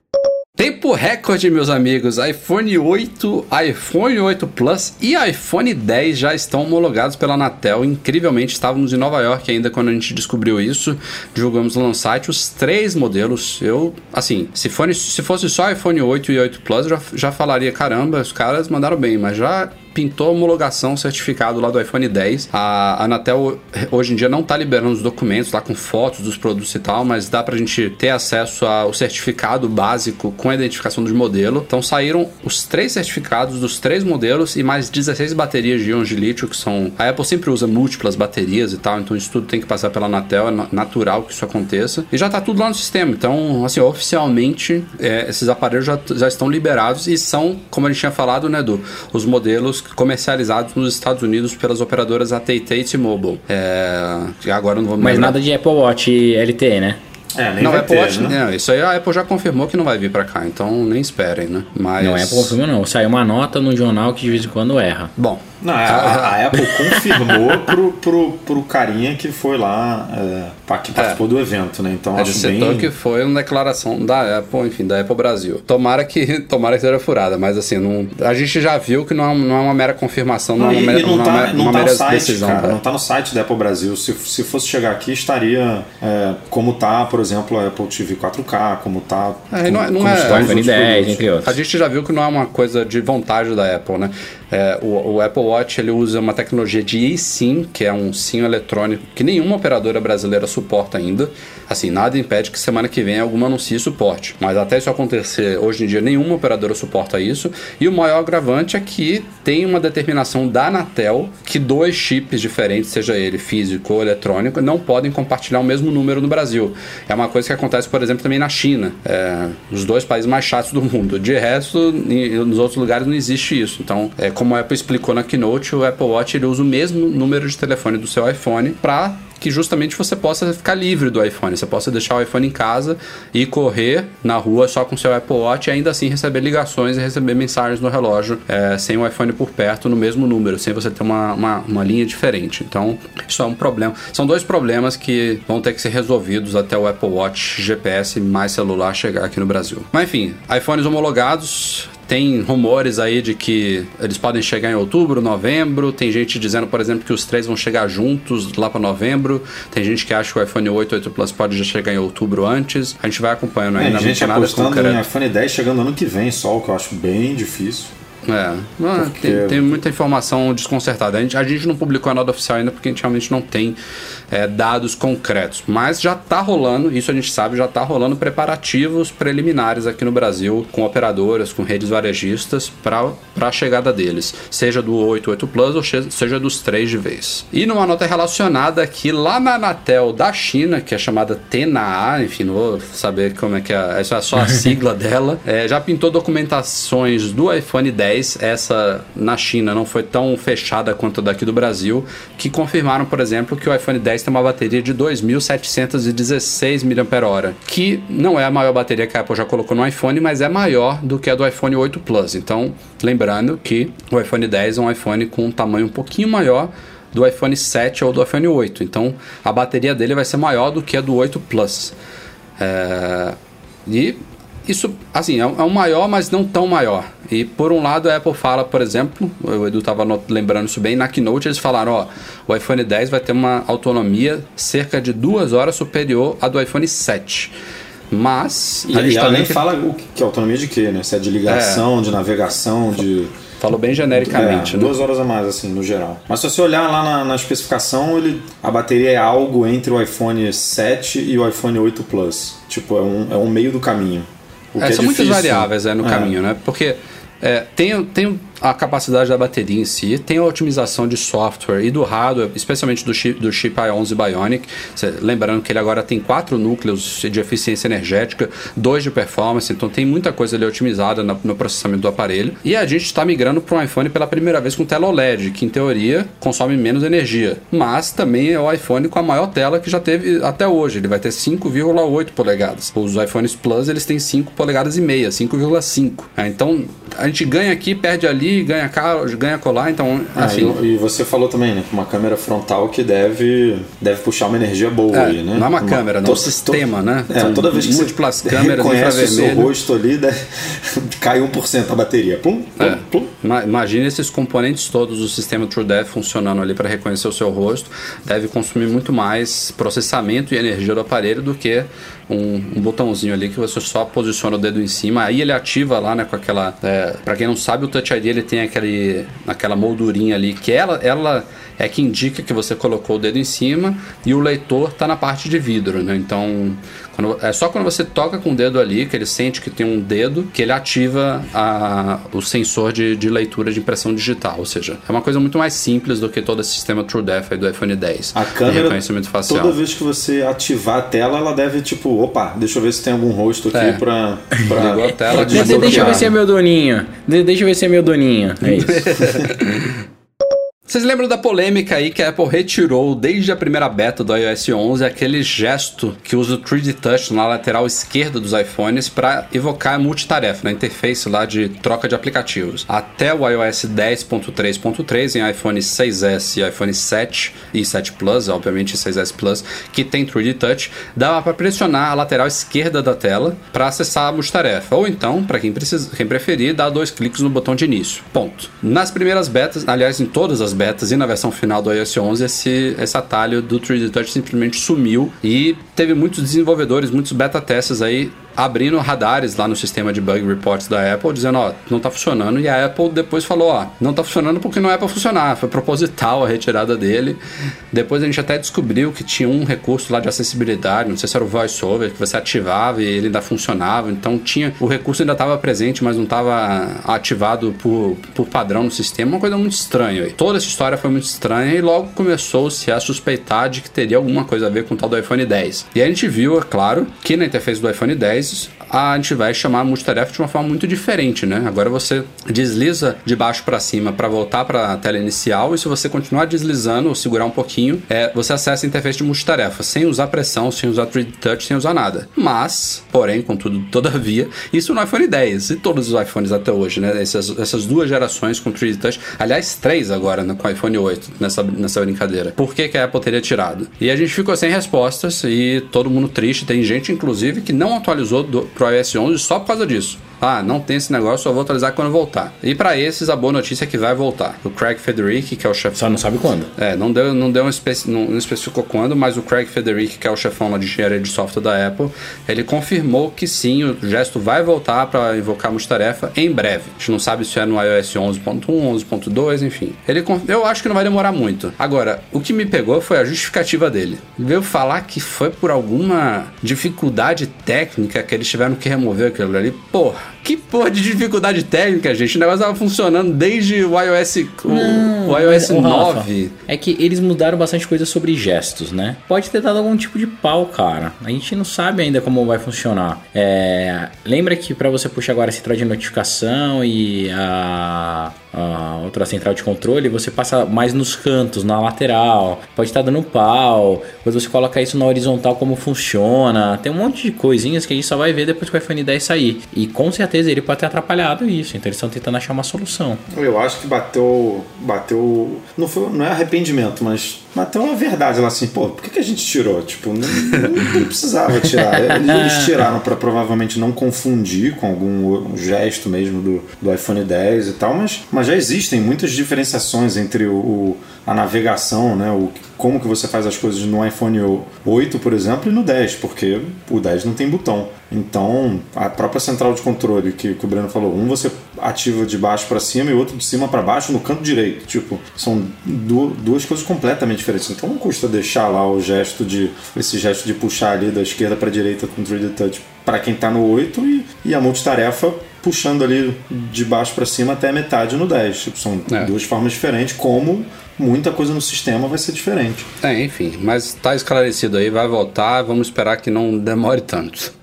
Tempo recorde, meus amigos. iPhone 8, iPhone 8 Plus e iPhone 10 já estão homologados pela Anatel. Incrivelmente, estávamos em Nova York ainda quando a gente descobriu isso. Divulgamos no site os três modelos. Eu, assim, se, se fosse só iPhone 8 e 8 Plus, já, já falaria: caramba, os caras mandaram bem, mas já pintou a homologação, certificado lá do iPhone 10. A Anatel hoje em dia não está liberando os documentos lá com fotos dos produtos e tal, mas dá para a gente ter acesso ao certificado básico com a identificação certificação de modelo. Então saíram os três certificados dos três modelos e mais 16 baterias de íons de lítio, que são. A Apple sempre usa múltiplas baterias e tal, então isso tudo tem que passar pela Anatel, é natural que isso aconteça. E já está tudo lá no sistema. Então, assim, oficialmente, é, esses aparelhos já, já estão liberados e são, como a gente tinha falado, né, Edu, os modelos comercializados nos Estados Unidos pelas operadoras AT&T e T-Mobile. É, agora não vou Mas nada de Apple Watch LTE, né? É, nem não, vai Apple ter, Watch, né? É, isso aí a Apple já confirmou que não vai vir para cá, então nem esperem, né? Mas... Não, a Apple confirmou não. Saiu uma nota no jornal que de vez em quando erra. Bom, não, a, a, Apple confirmou (laughs) pro, pro, pro carinha que foi lá, é, que participou é. do evento, né? Então é acho bem... que foi uma declaração da Apple, enfim, da Apple Brasil. Tomara que, (laughs) tomara que seja furada, mas assim, não, a gente já viu que não é, não é uma mera confirmação, não, não é uma, mera, não tá, não uma tá mera site, decisão. Cara, não tá no site da Apple Brasil. Se, se fosse chegar aqui, estaria é, como tá, por exemplo, a Apple TV 4K, como tá... É, não, não é, iPhone 10, entre outros. A gente já viu que não é uma coisa de vontade da Apple, né? É, o, o, Apple Watch ele usa uma tecnologia de eSIM, que é um SIM eletrônico que nenhuma operadora brasileira suporta ainda. Assim, nada impede que semana que vem alguma anuncie suporte. Mas até isso acontecer, hoje em dia nenhuma operadora suporta isso. E o maior agravante é que tem uma determinação da Anatel que dois chips diferentes, seja ele físico ou eletrônico, não podem compartilhar o mesmo número no Brasil. É uma coisa que acontece, por exemplo, também na China. É, os dois países mais chatos do mundo. De resto, nos outros lugares não existe isso. Então, é, como a Apple explicou na Keynote, o Apple Watch ele usa o mesmo número de telefone do seu iPhone para que justamente você possa ficar livre do iPhone. Você possa deixar o iPhone em casa e correr na rua só com seu Apple Watch e ainda assim receber ligações e receber mensagens no relógio é, sem o iPhone por perto no mesmo número, sem você ter uma, uma, uma, linha diferente. Então, isso é um problema. São dois problemas que vão ter que ser resolvidos até o Apple Watch GPS mais celular chegar aqui no Brasil. Mas enfim, iPhones homologados tem rumores aí de que eles podem chegar em outubro, novembro. Tem gente dizendo, por exemplo, que os três vão chegar juntos lá para novembro. Tem gente que acha que o iPhone 8 8 Plus pode já chegar em outubro antes. A gente vai acompanhando ainda. Tem gente apostando em iPhone 10 chegando ano que vem só, o que eu acho bem difícil. É, porque... tem, tem, muita informação desconcertada. A gente, a gente não publicou a nota oficial ainda porque a gente realmente não tem é, dados concretos. Mas já está rolando, isso a gente sabe, já está rolando preparativos preliminares aqui no Brasil com operadoras, com redes varejistas para a chegada deles, seja do 88 Plus ou seja dos três de vez. E numa nota relacionada aqui, lá na Anatel da China, que é chamada TENA, enfim, não vou saber como é que é, essa é só a sigla (laughs) dela, é, já pintou documentações do iPhone 10, essa na China não foi tão fechada quanto daqui do Brasil, que confirmaram, por exemplo, que o iPhone 10 tem uma bateria de 2.716 mAh, que não é a maior bateria que a Apple já colocou no iPhone, mas é maior do que a do iPhone 8 Plus. Então, lembrando que o iPhone 10 é um iPhone com um tamanho um pouquinho maior do iPhone 7 ou do iPhone 8. Então, a bateria dele vai ser maior do que a do 8 Plus. É... E isso, assim, é, um é maior, mas não tão maior. E por um lado, a Apple fala, por exemplo, o Edu estava lembrando isso bem, na Keynote eles falaram: ó, o iPhone 10 vai ter uma autonomia cerca de duas horas superior à do iPhone 7. Mas. E, e ela nem que... fala o que, é autonomia de quê, né? Se é de ligação, é. de navegação, de. Falou bem genericamente, é, né? Duas horas a mais, assim, no geral. Mas se você olhar lá na, na, especificação, ele, a bateria é algo entre o iPhone 7 e o iPhone 8 Plus. Tipo, é um, é um meio do caminho. É, são é muitas variáveis é, no caminho, né? Porque é, tem, tem a capacidade da bateria em si, tem a otimização de software e do hardware, especialmente do chip, do chip i11 Bionic. Lembrando que ele agora tem quatro núcleos de eficiência energética, dois de performance, então tem muita coisa ali otimizada no, no processamento do aparelho. E a gente está migrando para um iPhone pela primeira vez com tela OLED, que em teoria consome menos energia, mas também é o iPhone com a maior tela que já teve até hoje. Ele vai ter 5,8 polegadas. Os iPhones Plus eles têm 5 polegadas e meia, 5,5. É, então a gente ganha aqui, perde ali, ganha cá, ganha colar, então ah, assim. e, e, você falou também, né, uma câmera frontal que deve, deve puxar uma energia boa é, aí, né? Não é uma, uma câmera, não é um sistema, to, né? É, toda vez que múltiplas você câmeras conhece o seu rosto ali, deve, (laughs) cai 1% a bateria. Plum, plum, é. plum. Imagina esses componentes todos do sistema TrueDepth funcionando ali para reconhecer o seu rosto, deve consumir muito mais processamento e energia do aparelho do que um, um, botãozinho ali que você só posiciona o dedo em cima, aí ele ativa lá, né, com aquela. É, para quem não sabe, o Touch ID ele tem aquele, aquela moldurinha ali que ela, ela é que indica que você colocou o dedo em cima e o leitor está na parte de vidro, né? Então quando, é só quando você toca com o dedo ali, que ele sente que tem um dedo, que ele ativa a, o sensor de, de leitura de impressão digital. Ou seja, é uma coisa muito mais simples do que todo esse sistema TrueDepth do iPhone 10. A câmera, reconhecimento facial. toda vez que você ativar a tela, ela deve tipo, opa, deixa eu ver se tem algum rosto aqui é. pra, pra... Ligou a tela. De deixa eu ver se é meu doninho. deixa eu ver se é meu doninho. É isso. (laughs) Vocês lembram da polêmica aí que a Apple retirou desde a primeira beta do iOS 11 aquele gesto que usa o 3D Touch na lateral esquerda dos iPhones para evocar a multitarefa na interface lá de troca de aplicativos. Até o iOS 10.3.3 em iPhone 6s e iPhone 7 e 7 Plus, obviamente 6s Plus, que tem 3D Touch, dava para pressionar a lateral esquerda da tela para acessar a multitarefa. Ou então, para quem, quem preferir, dar dois cliques no botão de início. Ponto. Nas primeiras betas, aliás, em todas as betas e na versão final do iOS 11, esse, esse atalho do 3D Touch simplesmente sumiu. E teve muitos desenvolvedores, muitos beta testes aí abrindo radares lá no sistema de bug reports da Apple, dizendo, ó, não tá funcionando. E a Apple depois falou, ó, não tá funcionando porque não é para funcionar. Foi proposital a retirada dele. Depois a gente até descobriu que tinha um recurso lá de acessibilidade, não sei se era o VoiceOver, que você ativava e ele ainda funcionava. Então tinha, o recurso ainda estava presente, mas não estava ativado por, por padrão no sistema. Uma coisa muito estranha. Toda essa história foi muito estranha e logo começou-se a suspeitar de que teria alguma coisa a ver com o tal do iPhone 10. E a gente viu, é claro, que na interface do iPhone 10 a gente vai chamar a multitarefa de uma forma muito diferente, né? Agora você desliza de baixo para cima para voltar para a tela inicial e se você continuar deslizando ou segurar um pouquinho, é, você acessa a interface de multitarefa sem usar pressão, sem usar 3D Touch, sem usar nada. Mas, porém, contudo, todavia, isso no iPhone 10 e todos os iPhones até hoje, né? Essas, essas duas gerações com 3D Touch, aliás, três agora né, com o iPhone 8 nessa, nessa brincadeira. Por que, que a Apple teria tirado? E a gente ficou sem respostas e todo mundo triste. Tem gente, inclusive, que não atualizou atualizou do, pro iOS 11 só por causa disso. Ah, não tem esse negócio, só vou atualizar quando voltar. E para esses, a boa notícia é que vai voltar. O Craig Federici, que é o chefe. Só não sabe quando. É, não deu, não deu um especi... não, não especificou quando, mas o Craig Federici, que é o chefão lá de engenharia de software da Apple, ele confirmou que sim, o gesto vai voltar para invocar a multitarefa em breve. A gente não sabe se é no iOS 11.1, 11.2, enfim. Ele, eu acho que não vai demorar muito. Agora, o que me pegou foi a justificativa dele. Veio falar que foi por alguma dificuldade técnica que eles tiveram que remover aquilo ali. Porra, que porra de dificuldade técnica, gente? O negócio tava funcionando desde o iOS, o, não, o iOS o 9. Rafa, é que eles mudaram bastante coisa sobre gestos, né? Pode ter dado algum tipo de pau, cara. A gente não sabe ainda como vai funcionar. É, lembra que para você puxar agora esse troço de notificação e a a outra central de controle, você passa mais nos cantos, na lateral, pode estar dando pau, depois você coloca isso na horizontal como funciona, tem um monte de coisinhas que a gente só vai ver depois que o iPhone 10 sair. E com certeza ele pode ter atrapalhado isso, então eles estão tentando achar uma solução. Eu acho que bateu, bateu, não, foi, não é arrependimento, mas bateu uma verdade lá assim, pô, por que, que a gente tirou? Tipo, não, não, não precisava tirar. (laughs) Eles tiraram para provavelmente não confundir com algum gesto mesmo do, do iPhone 10 e tal, mas, mas já existem muitas diferenciações entre o, o a navegação, né? O, como que você faz as coisas no iPhone 8, por exemplo, e no 10, porque o 10 não tem botão. Então, a própria central de controle que, que o Breno falou, um você ativa de baixo para cima e outro de cima para baixo no canto direito. Tipo, são duas coisas completamente diferentes. Então não custa deixar lá o gesto de esse gesto de puxar ali da esquerda para direita com 3D Touch para quem está no 8 e, e a multitarefa puxando ali de baixo para cima até a metade no 10. Tipo, são é. duas formas diferentes, como muita coisa no sistema vai ser diferente. É, enfim, mas está esclarecido aí, vai voltar, vamos esperar que não demore tanto.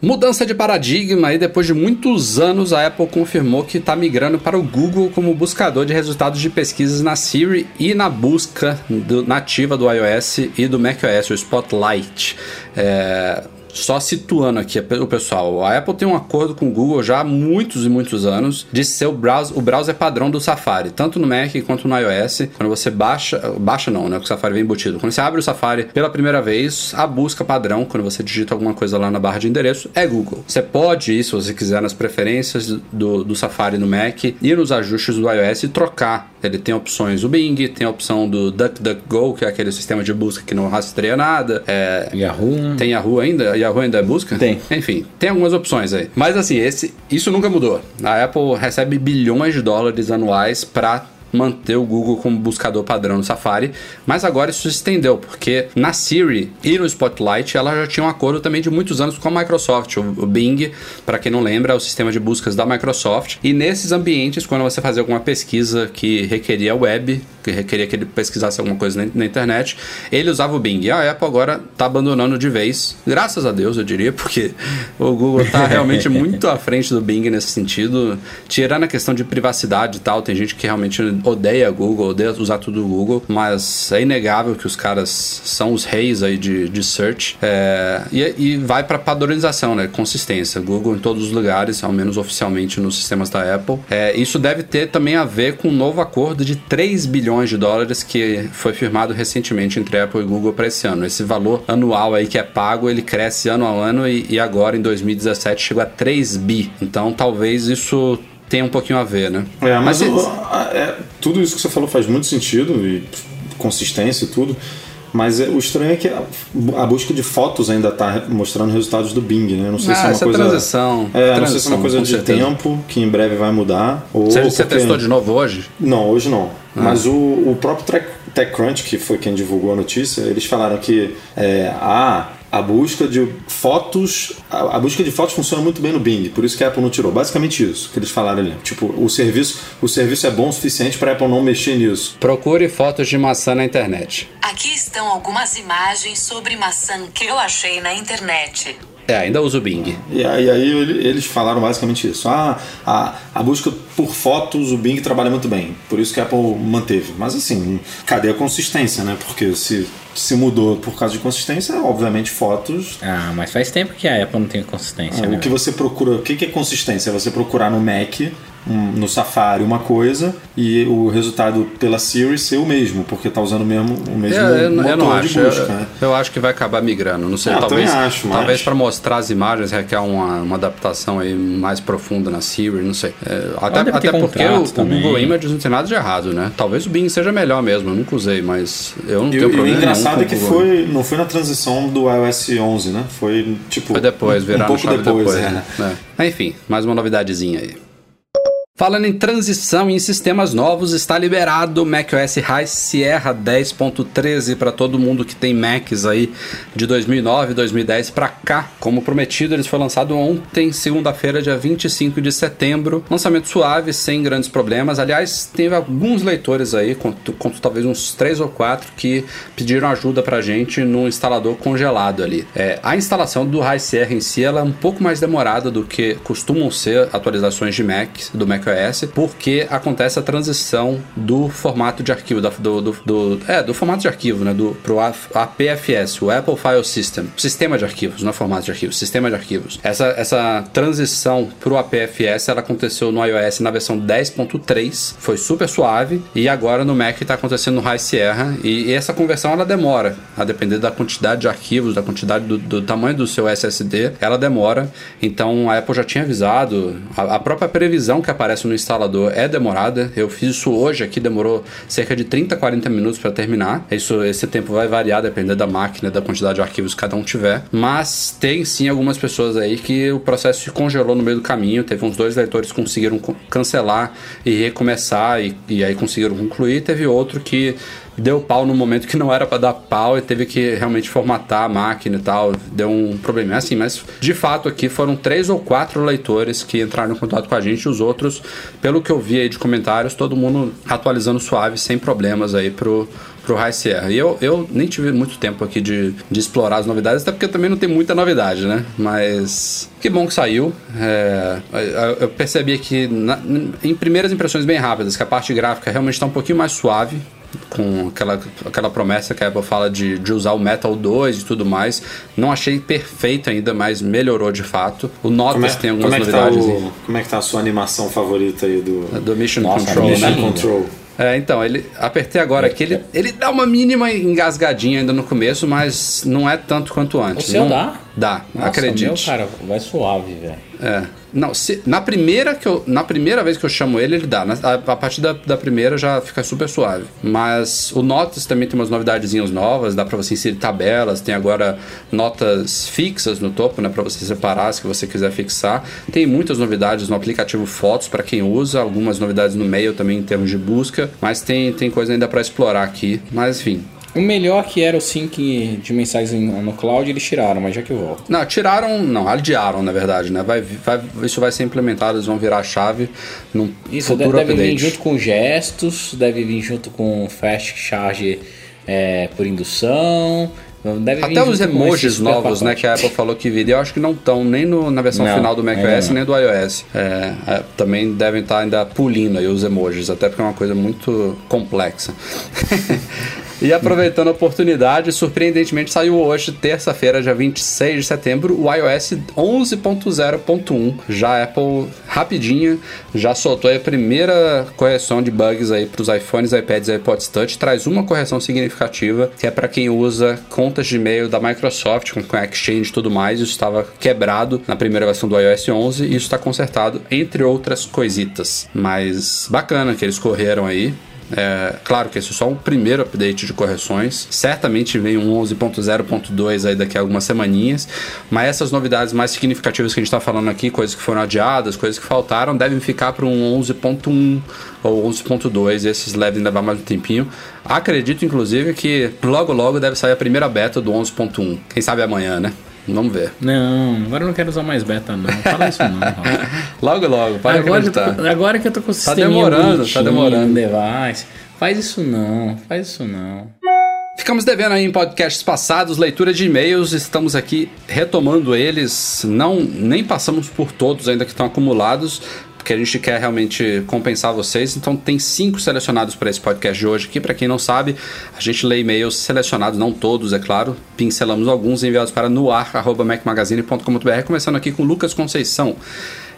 Mudança de paradigma e depois de muitos anos a Apple confirmou que está migrando para o Google como buscador de resultados de pesquisas na Siri e na busca do, nativa do iOS e do macOS, o Spotlight. É, só situando aqui o pessoal, a Apple tem um acordo com o Google já há muitos e muitos anos de ser o browser, o browser padrão do Safari, tanto no Mac quanto no iOS. Quando você baixa, baixa não, né? O Safari vem embutido. Quando você abre o Safari pela primeira vez, a busca padrão, quando você digita alguma coisa lá na barra de endereço, é Google. Você pode ir, se você quiser, nas preferências do, do Safari no Mac, ir nos ajustes do iOS e trocar Ele tem opções do Bing, tem a opção do DuckDuckGo, que é aquele sistema de busca que não rastreia nada. É, Yahoo. Tem Yahoo ainda? Yahoo ainda é busca? Tem. Enfim, tem algumas opções aí. Mas assim, esse, isso nunca mudou. A Apple recebe bilhões de dólares anuais para manter o Google como buscador padrão no Safari, mas agora isso se estendeu, porque na Siri e no Spotlight ela já tinha um acordo também de muitos anos com a Microsoft. O Bing, para quem não lembra, é o sistema de buscas da Microsoft. E nesses ambientes, quando você fazia alguma pesquisa que requeria web, que requeria que ele pesquisasse alguma coisa na, na internet, ele usava o Bing. E a Apple agora está abandonando de vez, graças a Deus, eu diria, porque o Google está (laughs) realmente muito à frente do Bing nesse sentido, tirando a questão de privacidade e tal. Tem gente que realmente odeia Google, odeia usar tudo Google, mas é inegável que os caras são os reis aí de, de search. É, e, e, vai para padronização, né? Consistência. Google em todos os lugares, ao menos oficialmente nos sistemas da Apple. É, isso deve ter também a ver com um novo acordo de 3 bilhões de dólares que foi firmado recentemente entre Apple e Google para esse ano. Esse valor anual aí que é pago, ele cresce ano a ano e, e agora em 2017 chegou a 3 bi. Então talvez isso tem um pouquinho a ver, né? É, mas, mas eu, é, tudo isso que você falou faz muito sentido e consistência e tudo. Mas é, o estranho é que a, busca de fotos ainda está mostrando resultados do Bing, né? Não sei ah, se é uma coisa. Transição, é, transição, não sei se é uma coisa de certeza. tempo que em breve vai mudar. Ou você, você porque... testou de novo hoje? Não, hoje não. Ah. Mas o, o próprio TechCrunch, que foi quem divulgou a notícia, eles falaram que é, ah, a busca de fotos, a, a, busca de fotos funciona muito bem no Bing, por isso que a Apple não tirou. Basicamente isso que eles falaram ali. Tipo, o serviço, o serviço é bom o suficiente para a Apple não mexer nisso. Procure fotos de maçã na internet. Aqui estão algumas imagens sobre maçã que eu achei na internet. É, ainda uso o Bing. E aí, aí, eles falaram basicamente isso. Ah, a, a busca por fotos, o Bing trabalha muito bem. Por isso que a Apple manteve. Mas assim, cadê a consistência, né? Porque se, se mudou por causa de consistência, obviamente fotos. Ah, mas faz tempo que a Apple não tem consistência. Ah, né? O que você procura. O que é consistência? É você procurar no Mac um, no Safari uma coisa e o resultado pela Siri ser o mesmo, porque está usando o mesmo, o mesmo é, eu, motor eu não acho. de busca. Eu, né? eu, acho que vai acabar migrando. Não sei, é, talvez, acho, mas... talvez para mostrar as imagens requer uma, uma adaptação aí mais profunda na Siri, não sei. É, até até porque o, o, Google Images não tem nada de errado, né? Talvez o Bing seja melhor mesmo, eu nunca usei, mas eu não e, tenho problema. E o engraçado é que foi, não foi na transição do iOS 11, né? Foi tipo. Foi depois, um, um pouco depois. depois né? É. Enfim, mais uma novidadezinha aí. Falando em transição em sistemas novos, está liberado o macOS High Sierra 10.13 para todo mundo que tem Macs aí de 2009 2010 para cá. Como prometido, ele foi lançado ontem, segunda-feira, dia 25 de setembro. Lançamento suave, sem grandes problemas. Aliás, teve alguns leitores aí, conto, conto talvez uns 3 ou 4, que pediram ajuda para gente no instalador congelado ali. É, a instalação do High Sierra em si ela é um pouco mais demorada do que costumam ser atualizações de Mac, do Mac macOS, porque acontece a transição do formato de arquivo, do, do, do, é, do formato de arquivo, né, do, pro APFS, o Apple File System, sistema de arquivos, não é formato de arquivos, sistema de arquivos. Essa, essa transição pro APFS, ela aconteceu no iOS na versão 10.3, foi super suave, e agora no Mac está acontecendo no High Sierra, e, e, essa conversão ela demora, a depender da quantidade de arquivos, da quantidade do, do tamanho do seu SSD, ela demora, então a Apple já tinha avisado, a, a própria previsão que aparece no instalador é demorada. Eu fiz isso hoje aqui, demorou cerca de 30, 40 minutos para terminar. Isso, esse tempo vai variar dependendo da máquina, da quantidade de arquivos que cada um tiver. Mas tem sim algumas pessoas aí que o processo se congelou no meio do caminho. Teve uns dois leitores que conseguiram cancelar e recomeçar e, e aí conseguiram concluir. Teve outro que deu pau no momento que não era para dar pau e teve que realmente formatar a máquina e tal. Deu um problema assim, mas de fato aqui foram três ou quatro leitores que entraram em contato com a gente. Os outros, pelo que eu vi aí de comentários, todo mundo atualizando suave, sem problemas aí pro pro High Sierra. E eu, eu nem tive muito tempo aqui de, de explorar as novidades, até porque também não tem muita novidade, né? Mas que bom que saiu. É, eu percebi que na, em primeiras impressões bem rápidas que a parte gráfica realmente está um pouquinho mais suave com aquela, aquela promessa que a Apple fala de, de usar o Metal 2 e tudo mais. Não achei perfeito ainda, mas melhorou de fato. O Notas é, tem algumas como é novidades. Tá o, como é que tá a sua animação favorita aí do, do Mission Nossa, Control? Mission né? Control. É, então, ele apertei agora aqui, ele, ele dá uma mínima engasgadinha ainda no começo, mas não é tanto quanto antes. O seu não, dá? Dá, Nossa, acredite. Meu, cara, vai suave, velho. É. Não, se, na primeira que eu, na primeira vez que eu chamo ele, ele dá. A, a partir da, da primeira já fica super suave. Mas o Notas também tem umas novidadezinhas novas, dá para você inserir tabelas, tem agora notas fixas no topo, né, para você separar se você quiser fixar. Tem muitas novidades no aplicativo Fotos para quem usa, algumas novidades no mail também em termos de busca, mas tem tem coisa ainda para explorar aqui. Mas enfim, o melhor que era o sync de mensagens no cloud, eles tiraram, mas já que volta. Não, tiraram, não, adiaram, na verdade, né? Vai, vai, isso vai ser implementado, eles vão virar a chave num isso futuro deve, update. vir junto com gestos, deve vir junto com fast charge é, por indução. Deve Até os emojis novos, né, que a Apple falou que viria, eu acho que não estão nem no, na versão Não, final do macOS nem do iOS. É, é, também devem estar ainda pulindo aí os emojis, até porque é uma coisa muito complexa. (laughs) E aproveitando a oportunidade, surpreendentemente saiu hoje, terça-feira, dia 26 de setembro, o iOS 11.0.1. Já a Apple, rapidinho, já soltou a primeira correção de bugs aí para os iPhones, iPads e iPods Touch. Traz uma correção significativa, que é para quem usa contas de e-mail da Microsoft, com, com Exchange e tudo mais. Isso estava quebrado na primeira versão do iOS 11 e isso está consertado, entre outras coisitas. Mas bacana que eles correram aí. É, claro que esse é só um primeiro update de correções. Certamente vem um 11.0.2 aí daqui a algumas semaninhas. Mas essas novidades mais significativas que a gente está falando aqui, coisas que foram adiadas, coisas que faltaram, devem ficar para um 11.1 ou 11.2. Esses devem levar mais um tempinho. Acredito, inclusive, que logo logo deve sair a primeira beta do 11.1. Quem sabe amanhã, né? Vamos ver. Não, agora eu não quero usar mais beta, não. Fala isso não, Rafa. (laughs) Logo, logo, para agora, de acreditar. eu- agora que eu tô com o Tá demorando, tá demorando. device. Faz isso não, faz isso não. Ficamos devendo aí em podcasts passados, leitura de e-mails, estamos aqui retomando eles, não nem passamos por todos ainda que estão acumulados, porque a gente quer realmente compensar vocês. Então tem cinco selecionados para esse podcast de hoje aqui. Para quem não sabe, a gente lê e-mails selecionados, não todos, é claro. Pincelamos alguns enviados para noar@macmagazine.com.br, começando aqui com Lucas Conceição.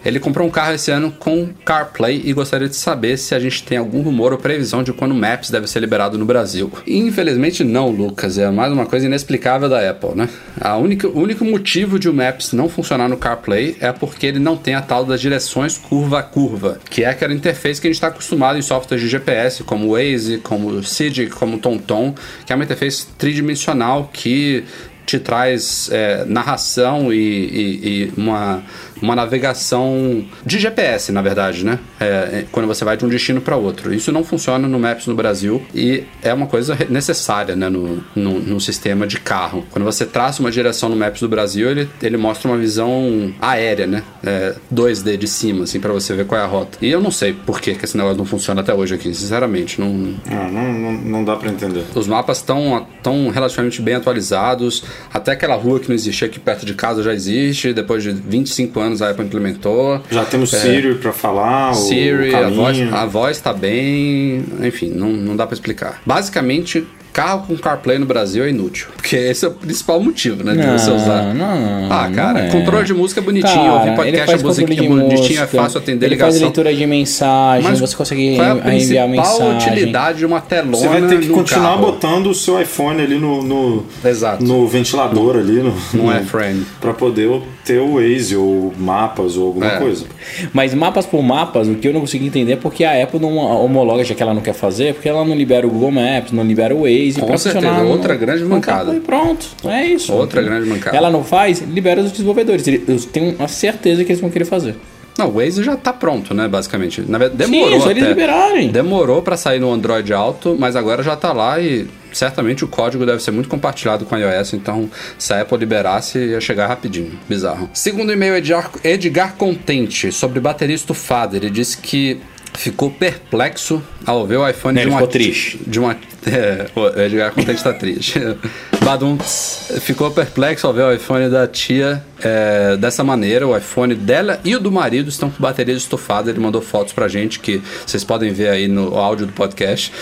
Ele comprou um carro esse ano com CarPlay e gostaria de saber se a gente tem algum rumor ou previsão de quando o Maps deve ser liberado no Brasil. Infelizmente não, Lucas. É mais uma coisa inexplicável da Apple, né? A única, o único motivo de o Maps não funcionar no CarPlay é porque ele não tem a tal das direções curva a curva, que é aquela interface que a gente está acostumado em softwares de GPS, como o Waze, como o SID, como o TomTom, que é uma interface tridimensional que te traz é, narração e, e- e uma, uma navegação de GPS, na verdade, né? É, é, quando você vai de um destino para outro. Isso não funciona no Maps no Brasil e é uma coisa necessária né, no, no, no sistema de carro. Quando você traça uma direção no Maps do Brasil, ele, ele mostra uma visão aérea, né? É, 2D de cima, assim, para você ver qual é a rota. E eu não sei por que, que esse negócio não funciona até hoje aqui, sinceramente. Não, Ah, não, não, não dá pra entender. os mapas estão tão relativamente bem atualizados. Até aquela rua que não existia aqui perto de casa já existe. Depois de 25 anos a Apple implementou. Já temos Siri pra falar, Siri, o a voz, a voz tá bem. Enfim, não, não dá pra explicar. Basicamente, carro com CarPlay no Brasil é inútil. Porque esse é o principal motivo, né? De você usar. não, Ah, cara, não é. controle de música é bonitinho. Cara, ouvir podcast é faz bonitinho, é música, fácil atender ele faz ligação. leitura de mensagem, Mas você consegue qual é a enviar mensagem. utilidade de uma telona Você vai ter que no continuar carro? botando o seu iPhone ali no, no, Exato. no ventilador ali, no, Não é no- friend. pra poder ter o Waze ou mapas ou alguma É. coisa. Mas mapas por mapas, o que eu não consigo entender é porque a Apple não homologa, já que ela não quer fazer, porque ela não libera o Google Maps, não libera o Waze. Com certeza, funcionar no- outra grande no mancada. carro E pronto, é isso. Outra grande mancada. Ela não faz, libera os desenvolvedores. Eu tenho uma certeza que eles vão querer fazer. Não, o Waze já tá pronto, né, basicamente. Na verdade, demorou Sim, só eles até. liberarem. Demorou pra sair no Android Auto, mas agora já tá lá e certamente o código deve ser muito compartilhado com a iOS, então se a Apple liberasse ia chegar rapidinho. Bizarro. Segundo e-mail Edgar, Edgar Contente sobre bateria estufada, ele disse que ficou perplexo ao ver o iPhone Né, de ele uma ficou triste. de uma (laughs) é, o Edgar Contente tá triste. (laughs) Badum ficou perplexo ao ver o iPhone da tia é, dessa maneira. O iPhone dela e o do marido estão com bateria estufada. Ele mandou fotos pra gente que vocês podem ver aí no áudio do podcast.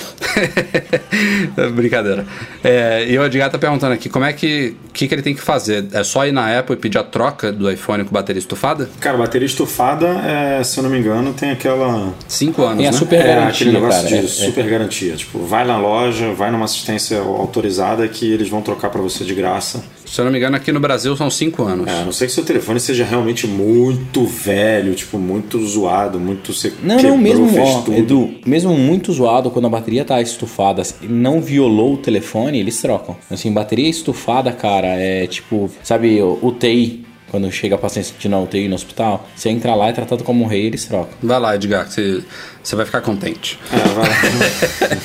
(laughs) Brincadeira. É, e o Edgar tá perguntando aqui como é que, que que ele tem que fazer. É só ir na Apple e pedir a troca do iPhone com bateria estufada? Cara, bateria estufada, é, se eu não me engano, tem aquela. Cinco anos, Tem a né? super- é, garantia, aquele negócio cara, de é- super garantia. Tipo, vai na loja, vai numa assistência autorizada que eles vão trocar para você de graça. Se eu não me engano, aqui no Brasil são 5 anos. É, a não ser que seu telefone seja realmente muito velho, tipo, muito zoado, muito você Não, quebrou, não, mesmo, fez ó, tudo. Edu, mesmo muito zoado, quando a bateria tá estufada e não violou o telefone, eles trocam. Assim, bateria estufada, cara, é tipo, sabe, o UTI, quando chega paciente na UTI no hospital, você entra lá, é tratado como um rei, eles trocam. Vai lá, Edgar, você, você vai ficar contente. É, vai lá.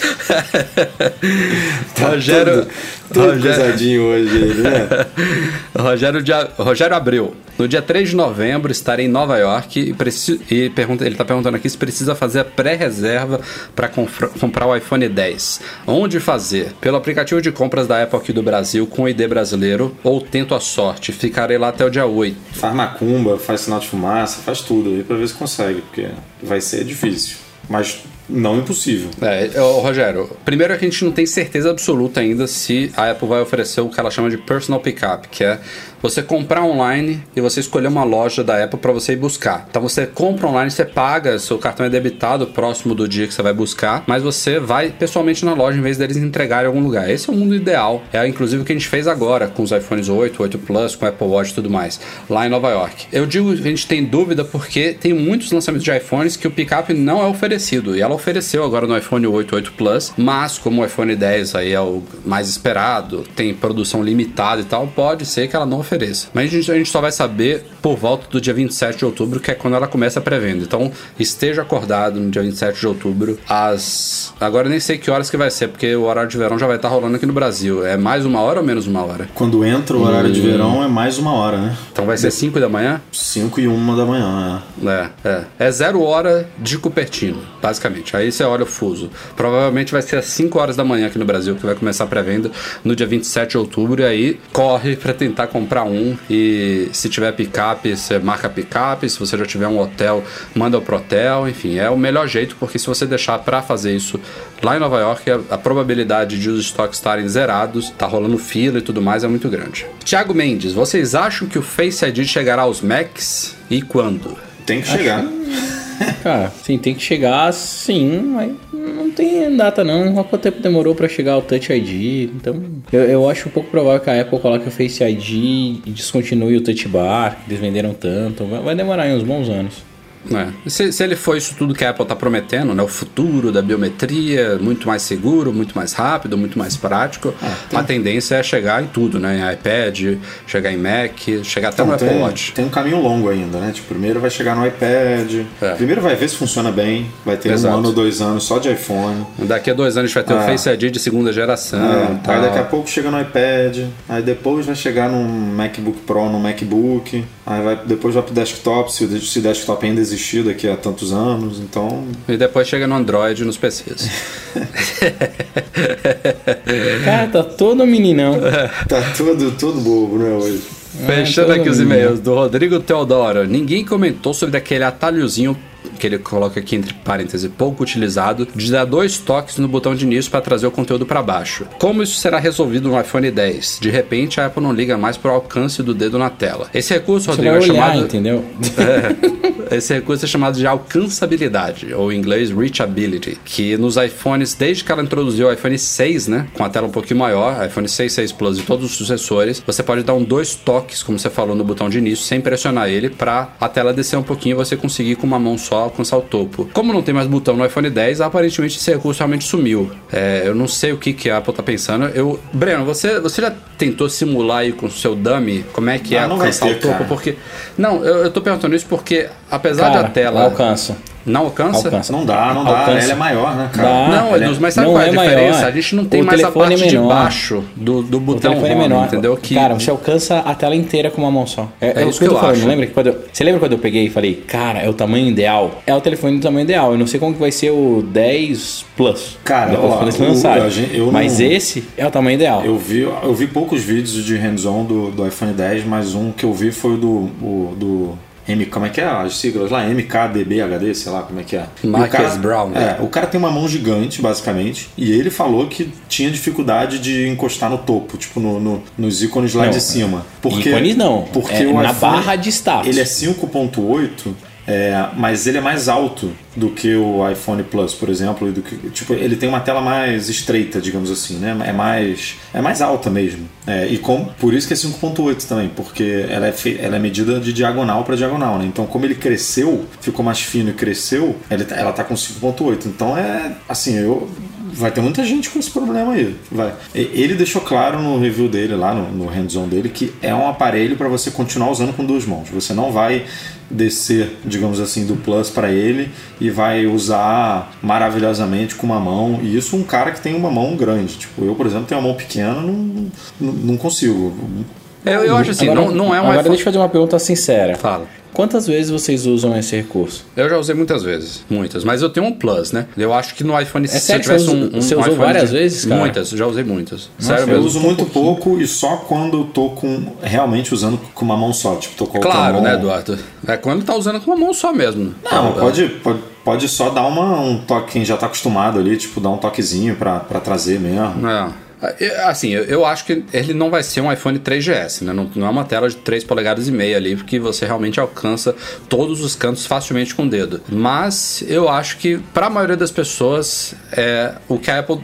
(laughs) (laughs) Rogério, Todo Rogério, coisadinho hoje, né? (laughs) Rogério, de- Rogério Abreu. No dia 3 de novembro estarei em Nova York e, preci- e pergunta, ele está perguntando aqui se precisa fazer a pré-reserva para comprar o iPhone 10. Onde fazer? Pelo aplicativo de compras da Apple aqui do Brasil com ID brasileiro ou tento a sorte. Ficarei lá até o dia 8. Faz macumba, faz sinal de fumaça, faz tudo aí pra ver se consegue, porque vai ser difícil. Mas não impossível. É, ô, Rogério, primeiro é que a gente não tem certeza absoluta ainda se a Apple vai oferecer o que ela chama de personal pickup, que é você comprar online e você escolher uma loja da Apple para você ir buscar. Então você compra online, você paga, seu cartão é debitado próximo do dia que você vai buscar, mas você vai pessoalmente na loja em vez deles entregarem em algum lugar. Esse é o mundo ideal. É inclusive o que a gente fez agora com os iPhones 8, 8 Plus, com Apple Watch e tudo mais, lá em Nova York. Eu digo que a gente tem dúvida porque tem muitos lançamentos de iPhones que o pickup não é oferecido. E ela ofereceu agora no iPhone 8, 8 Plus, mas como o iPhone 10 aí é o mais esperado, tem produção limitada e tal, pode ser que ela não ofereça. Mas a gente, a gente só vai saber por volta do dia 27 de outubro, que é quando ela começa a pré-venda. Então esteja acordado no dia 27 de outubro, às. Agora eu nem sei que horas que vai ser, porque o horário de verão já vai estar rolando aqui no Brasil. É mais uma hora ou menos uma hora? Quando entra o horário de verão é mais uma hora, né? Então vai ser 5 da manhã? 5 e 1 da manhã, É, é. É zero hora de Cupertino, basicamente. Aí você olha o fuso. Provavelmente vai ser às 5 horas da manhã aqui no Brasil, que vai começar a pré-venda no dia 27 de outubro. E aí corre para tentar comprar um. E se tiver picape, você marca picape. Se você já tiver um hotel, manda pro hotel. Enfim, é o melhor jeito, porque se você deixar para fazer isso lá em Nova York, a, a probabilidade de os estoques estarem zerados, tá rolando fila e tudo mais, é muito grande. Tiago Mendes, vocês acham que o Face ID chegará aos Macs e quando? Tem que chegar. (laughs) Cara, sim, tem que chegar sim, mas não tem data não. Há quanto tempo demorou pra chegar o Touch ID? Então, eu, eu acho um pouco provável que a Apple coloque o Face ID e descontinue o Touch Bar, que eles venderam tanto. Vai, vai demorar aí uns bons anos. É. Se, se ele for isso tudo que a Apple está prometendo, né? O futuro da biometria, muito mais seguro, muito mais rápido, muito mais prático, a tendência é chegar em tudo, né? Em iPad, chegar em Mac, chegar até no Então, Apple tem, Watch. tem um caminho longo ainda, né? Tipo, primeiro vai chegar no iPad. É. Primeiro vai ver se funciona bem. Vai ter Exato. um ano, dois anos só de iPhone. Daqui a dois anos a gente vai ter o É. Face ID de segunda geração. É, tal. aí daqui a pouco chega no iPad, aí depois vai chegar num MacBook Pro, no MacBook, aí vai, depois vai pro desktop, se o se o desktop ainda existir daqui a tantos anos, então E depois chega no Android e nos PCs. (laughs) Cara, tá todo meninão. tá todo, todo bobo, né, hoje. Fechando todo aqui os e-mails do Rodrigo Teodoro. Ninguém comentou sobre aquele atalhozinho que ele coloca aqui entre parênteses, pouco utilizado, de dar dois toques no botão de início para trazer o conteúdo para baixo. Como isso será resolvido no iPhone 10? De repente a Apple não liga mais para o alcance do dedo na tela. Esse recurso, Você Rodrigo, é olhar, chamado. entendeu? É, (laughs) esse recurso é chamado de alcançabilidade, ou em inglês reachability, que nos iPhones, desde que ela introduziu o iPhone 6, né, com a tela um pouquinho maior, iPhone 6, 6 Plus e todos os sucessores, você pode dar um dois toques, como você falou no botão de início, sem pressionar ele, para a tela descer um pouquinho e você conseguir com uma mão só alcançar o topo. Como não tem mais botão no iPhone 10, aparentemente esse recurso realmente sumiu. É, eu não sei o que, que a Apple tá pensando. Eu, Breno, você, você já tentou simular aí com o seu dummy como é que é Ah, não alcançar ter, o topo? cara. Porque. Não, eu, eu tô perguntando isso porque, apesar Cara, da tela. alcança. Não alcança? Alcança. Não dá, não dá, Alcança. ela é maior, né, cara? Dá. Não, Ela é- Eduz, mas sabe não qual é a é maior. diferença? A gente não tem O mais a parte é de menor. baixo do, do O botão telefone é home, menor. entendeu? Que Cara, você alcança a tela inteira com uma mão só. É, É isso que eu tô falando. acho. Lembra que quando eu- você lembra quando eu peguei e falei, cara, é o tamanho ideal? É o telefone do tamanho ideal. Eu não sei como que vai ser o 10 Plus. Cara, ó, o- gente- eu Mas não- esse é o tamanho ideal. Eu vi, eu vi poucos vídeos de hands-on do, do iPhone 10, mas um que eu vi foi o do, o, do M, como é que é as siglas lá? MKDBHD, sei lá como é que é. Marcus cara- Brown, né? É, o cara tem uma mão gigante, basicamente, e ele falou que tinha dificuldade de encostar no topo, tipo no, no- nos ícones lá Não, de cima. Porque, ícones não, Porque é na iPhone, barra de status. Ele é 5.8 É, mas ele é mais alto do que o iPhone Plus, por exemplo, e do que, tipo, ele tem uma tela mais estreita, digamos assim, né? É mais, é mais alta mesmo. É, e com, por isso que é 5.8 também, porque ela é, fe, ela é medida de diagonal para diagonal, né? Então, como ele cresceu, ficou mais fino e cresceu, ela, ela tá com 5.8. Então é assim, eu vai ter muita gente com esse problema aí. Vai. Ele deixou claro no review dele, lá no, no hands-on dele, que é um aparelho para você continuar usando com duas mãos. Você não vai descer, digamos assim, do Plus para ele e vai usar maravilhosamente com uma mão. E isso um cara que tem uma mão grande. Tipo, eu, por exemplo, tenho uma mão pequena, não, não, não consigo. Eu, eu acho assim, agora, não, não é um Agora iPhone... deixa eu fazer uma pergunta sincera. Fala. Quantas vezes vocês usam esse recurso? Eu já usei muitas vezes, muitas. Mas eu tenho um Plus, né? Eu acho que no iPhone, é se sério, eu tivesse um, um Você usou várias de... vezes, cara? Muitas, já usei muitas. Nossa, sério, eu uso muito pouco e só quando eu tô com realmente usando com uma mão só, tipo, tô com Claro, mão... né, Eduardo? É quando tá usando com uma mão só mesmo. Não, pode, pode, pode só dar uma, um toque, quem já tá acostumado ali, tipo, dar um toquezinho para trazer mesmo. É. Assim, eu acho que ele não vai ser um iPhone 3GS, né? Não, não, é uma tela de 3 polegadas e meia ali, porque você realmente alcança todos os cantos facilmente com o dedo. Mas eu acho que para a maioria das pessoas, é, o que a Apple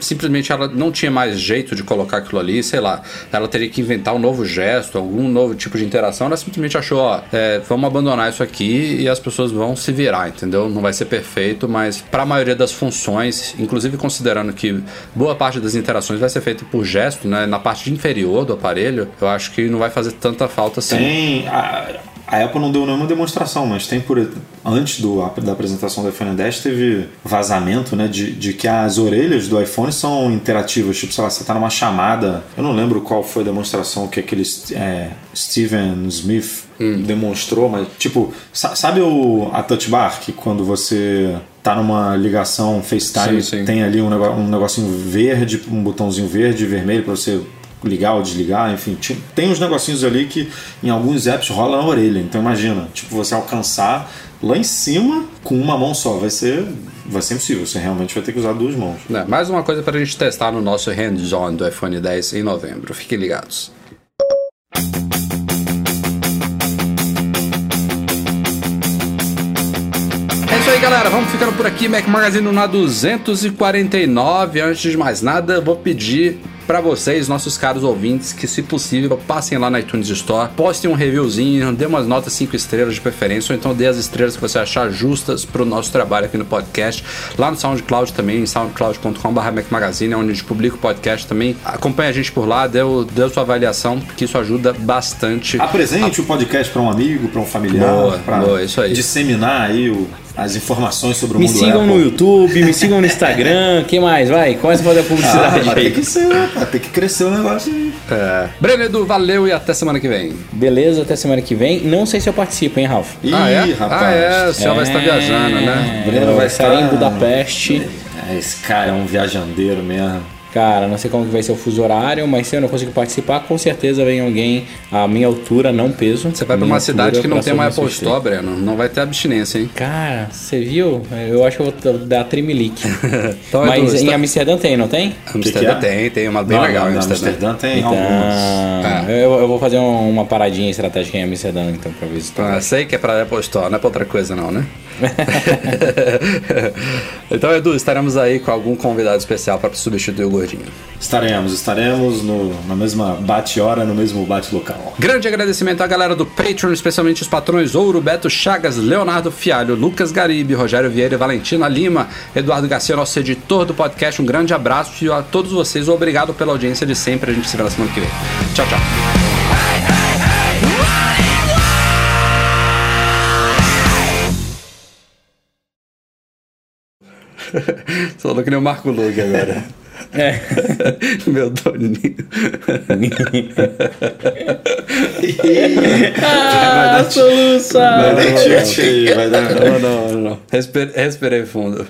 simplesmente ela não tinha mais jeito de colocar aquilo ali, sei lá, ela teria que inventar um novo gesto, algum novo tipo de interação, ela simplesmente achou, ó, é, vamos abandonar isso aqui e as pessoas vão se virar, entendeu? Não vai ser perfeito, mas para a maioria das funções, inclusive considerando que boa parte das interações vai ser feita por gesto, né, na parte inferior do aparelho, eu acho que não vai fazer tanta falta assim. Tem a a Apple não deu nenhuma demonstração, mas tem por antes do, da apresentação do iPhone 10 teve vazamento, né, de, de que as orelhas do iPhone são interativas, tipo, sei lá, você está numa chamada, eu não lembro qual foi a demonstração que aquele é, Steven Smith hum. demonstrou, mas tipo, sabe o a Touch Bar que quando você tá numa ligação FaceTime, sim, sim. tem ali um, um negocinho verde, um botãozinho verde e vermelho para você ligar ou desligar, enfim, tem uns negocinhos ali que em alguns apps rola na orelha. Então imagina, tipo, você alcançar lá em cima com uma mão só, vai ser vai ser impossível, você realmente vai ter que usar duas mãos. É, mais uma coisa para a gente testar no nosso hands-on do iPhone 10 em novembro. Fiquem ligados. Galera. Vamos ficando por aqui. Mac Magazine na 249. Antes de mais nada, vou pedir para vocês, nossos caros ouvintes, que se possível passem lá na iTunes Store, postem um reviewzinho, dê umas notas 5 estrelas de preferência, ou então dê as estrelas que você achar justas para o nosso trabalho aqui no podcast. Lá no SoundCloud também, em soundcloud.com.br Magazine, onde a gente publica o podcast também. Acompanhe a gente por lá, dê, dê sua avaliação, porque isso ajuda bastante. Apresente a... o podcast para um amigo, para um familiar, para disseminar aí o as informações sobre o me mundo sigam Apple. no YouTube, me sigam no Instagram, quem mais? Vai, começa a fazer a publicidade ah, Tem que ser, tem que crescer o negócio aí. É. Breno Edu, valeu e até semana que vem. Beleza, até semana que vem. Não sei se eu participo, hein, Ralf? Ih, ah, é? rapaz. Ah, é, o senhor é... vai estar viajando, né? Breno vai estar em Budapeste. É, esse cara é um viajandeiro mesmo. Cara, não sei como que vai ser o fuso horário, mas se eu não conseguir participar, com certeza vem alguém à minha altura, não peso. Você vai pra uma cidade que não tem uma Apple Store, Breno. Não vai ter abstinência, hein? Cara, você viu? Eu acho que eu vou dar trimelique. (laughs) então, mas Edu, em tá... Amsterdã tem, não tem? Amsterdã que que é? tem, tem uma bem não, legal em Amsterdã. Amsterdã tem então, algumas. É. Eu, eu, vou fazer uma paradinha estratégica em Amsterdã, então, pra visitar. Ah, sei que é pra Apple Store, não é pra outra coisa não, né? (laughs) então, Edu, estaremos aí com algum convidado especial para substituir o Gordinho. Estaremos, estaremos no, na mesma bate-hora, no mesmo bate-local. Grande agradecimento à galera do Patreon, especialmente os patrões Ouro, Beto Chagas, Leonardo Fialho, Lucas Garibe, Rogério Vieira, Valentina Lima, Eduardo Garcia, nosso editor do podcast. Um grande abraço e a todos vocês, obrigado pela audiência de sempre. A gente se vê na semana que vem. Tchau, tchau. Falou que nem o Marco Lug agora. É. (laughs) Meu doninho. (laughs) ah, solução! Vai dar tilt aí, vai dar. Não, não, não. Respirei fundo.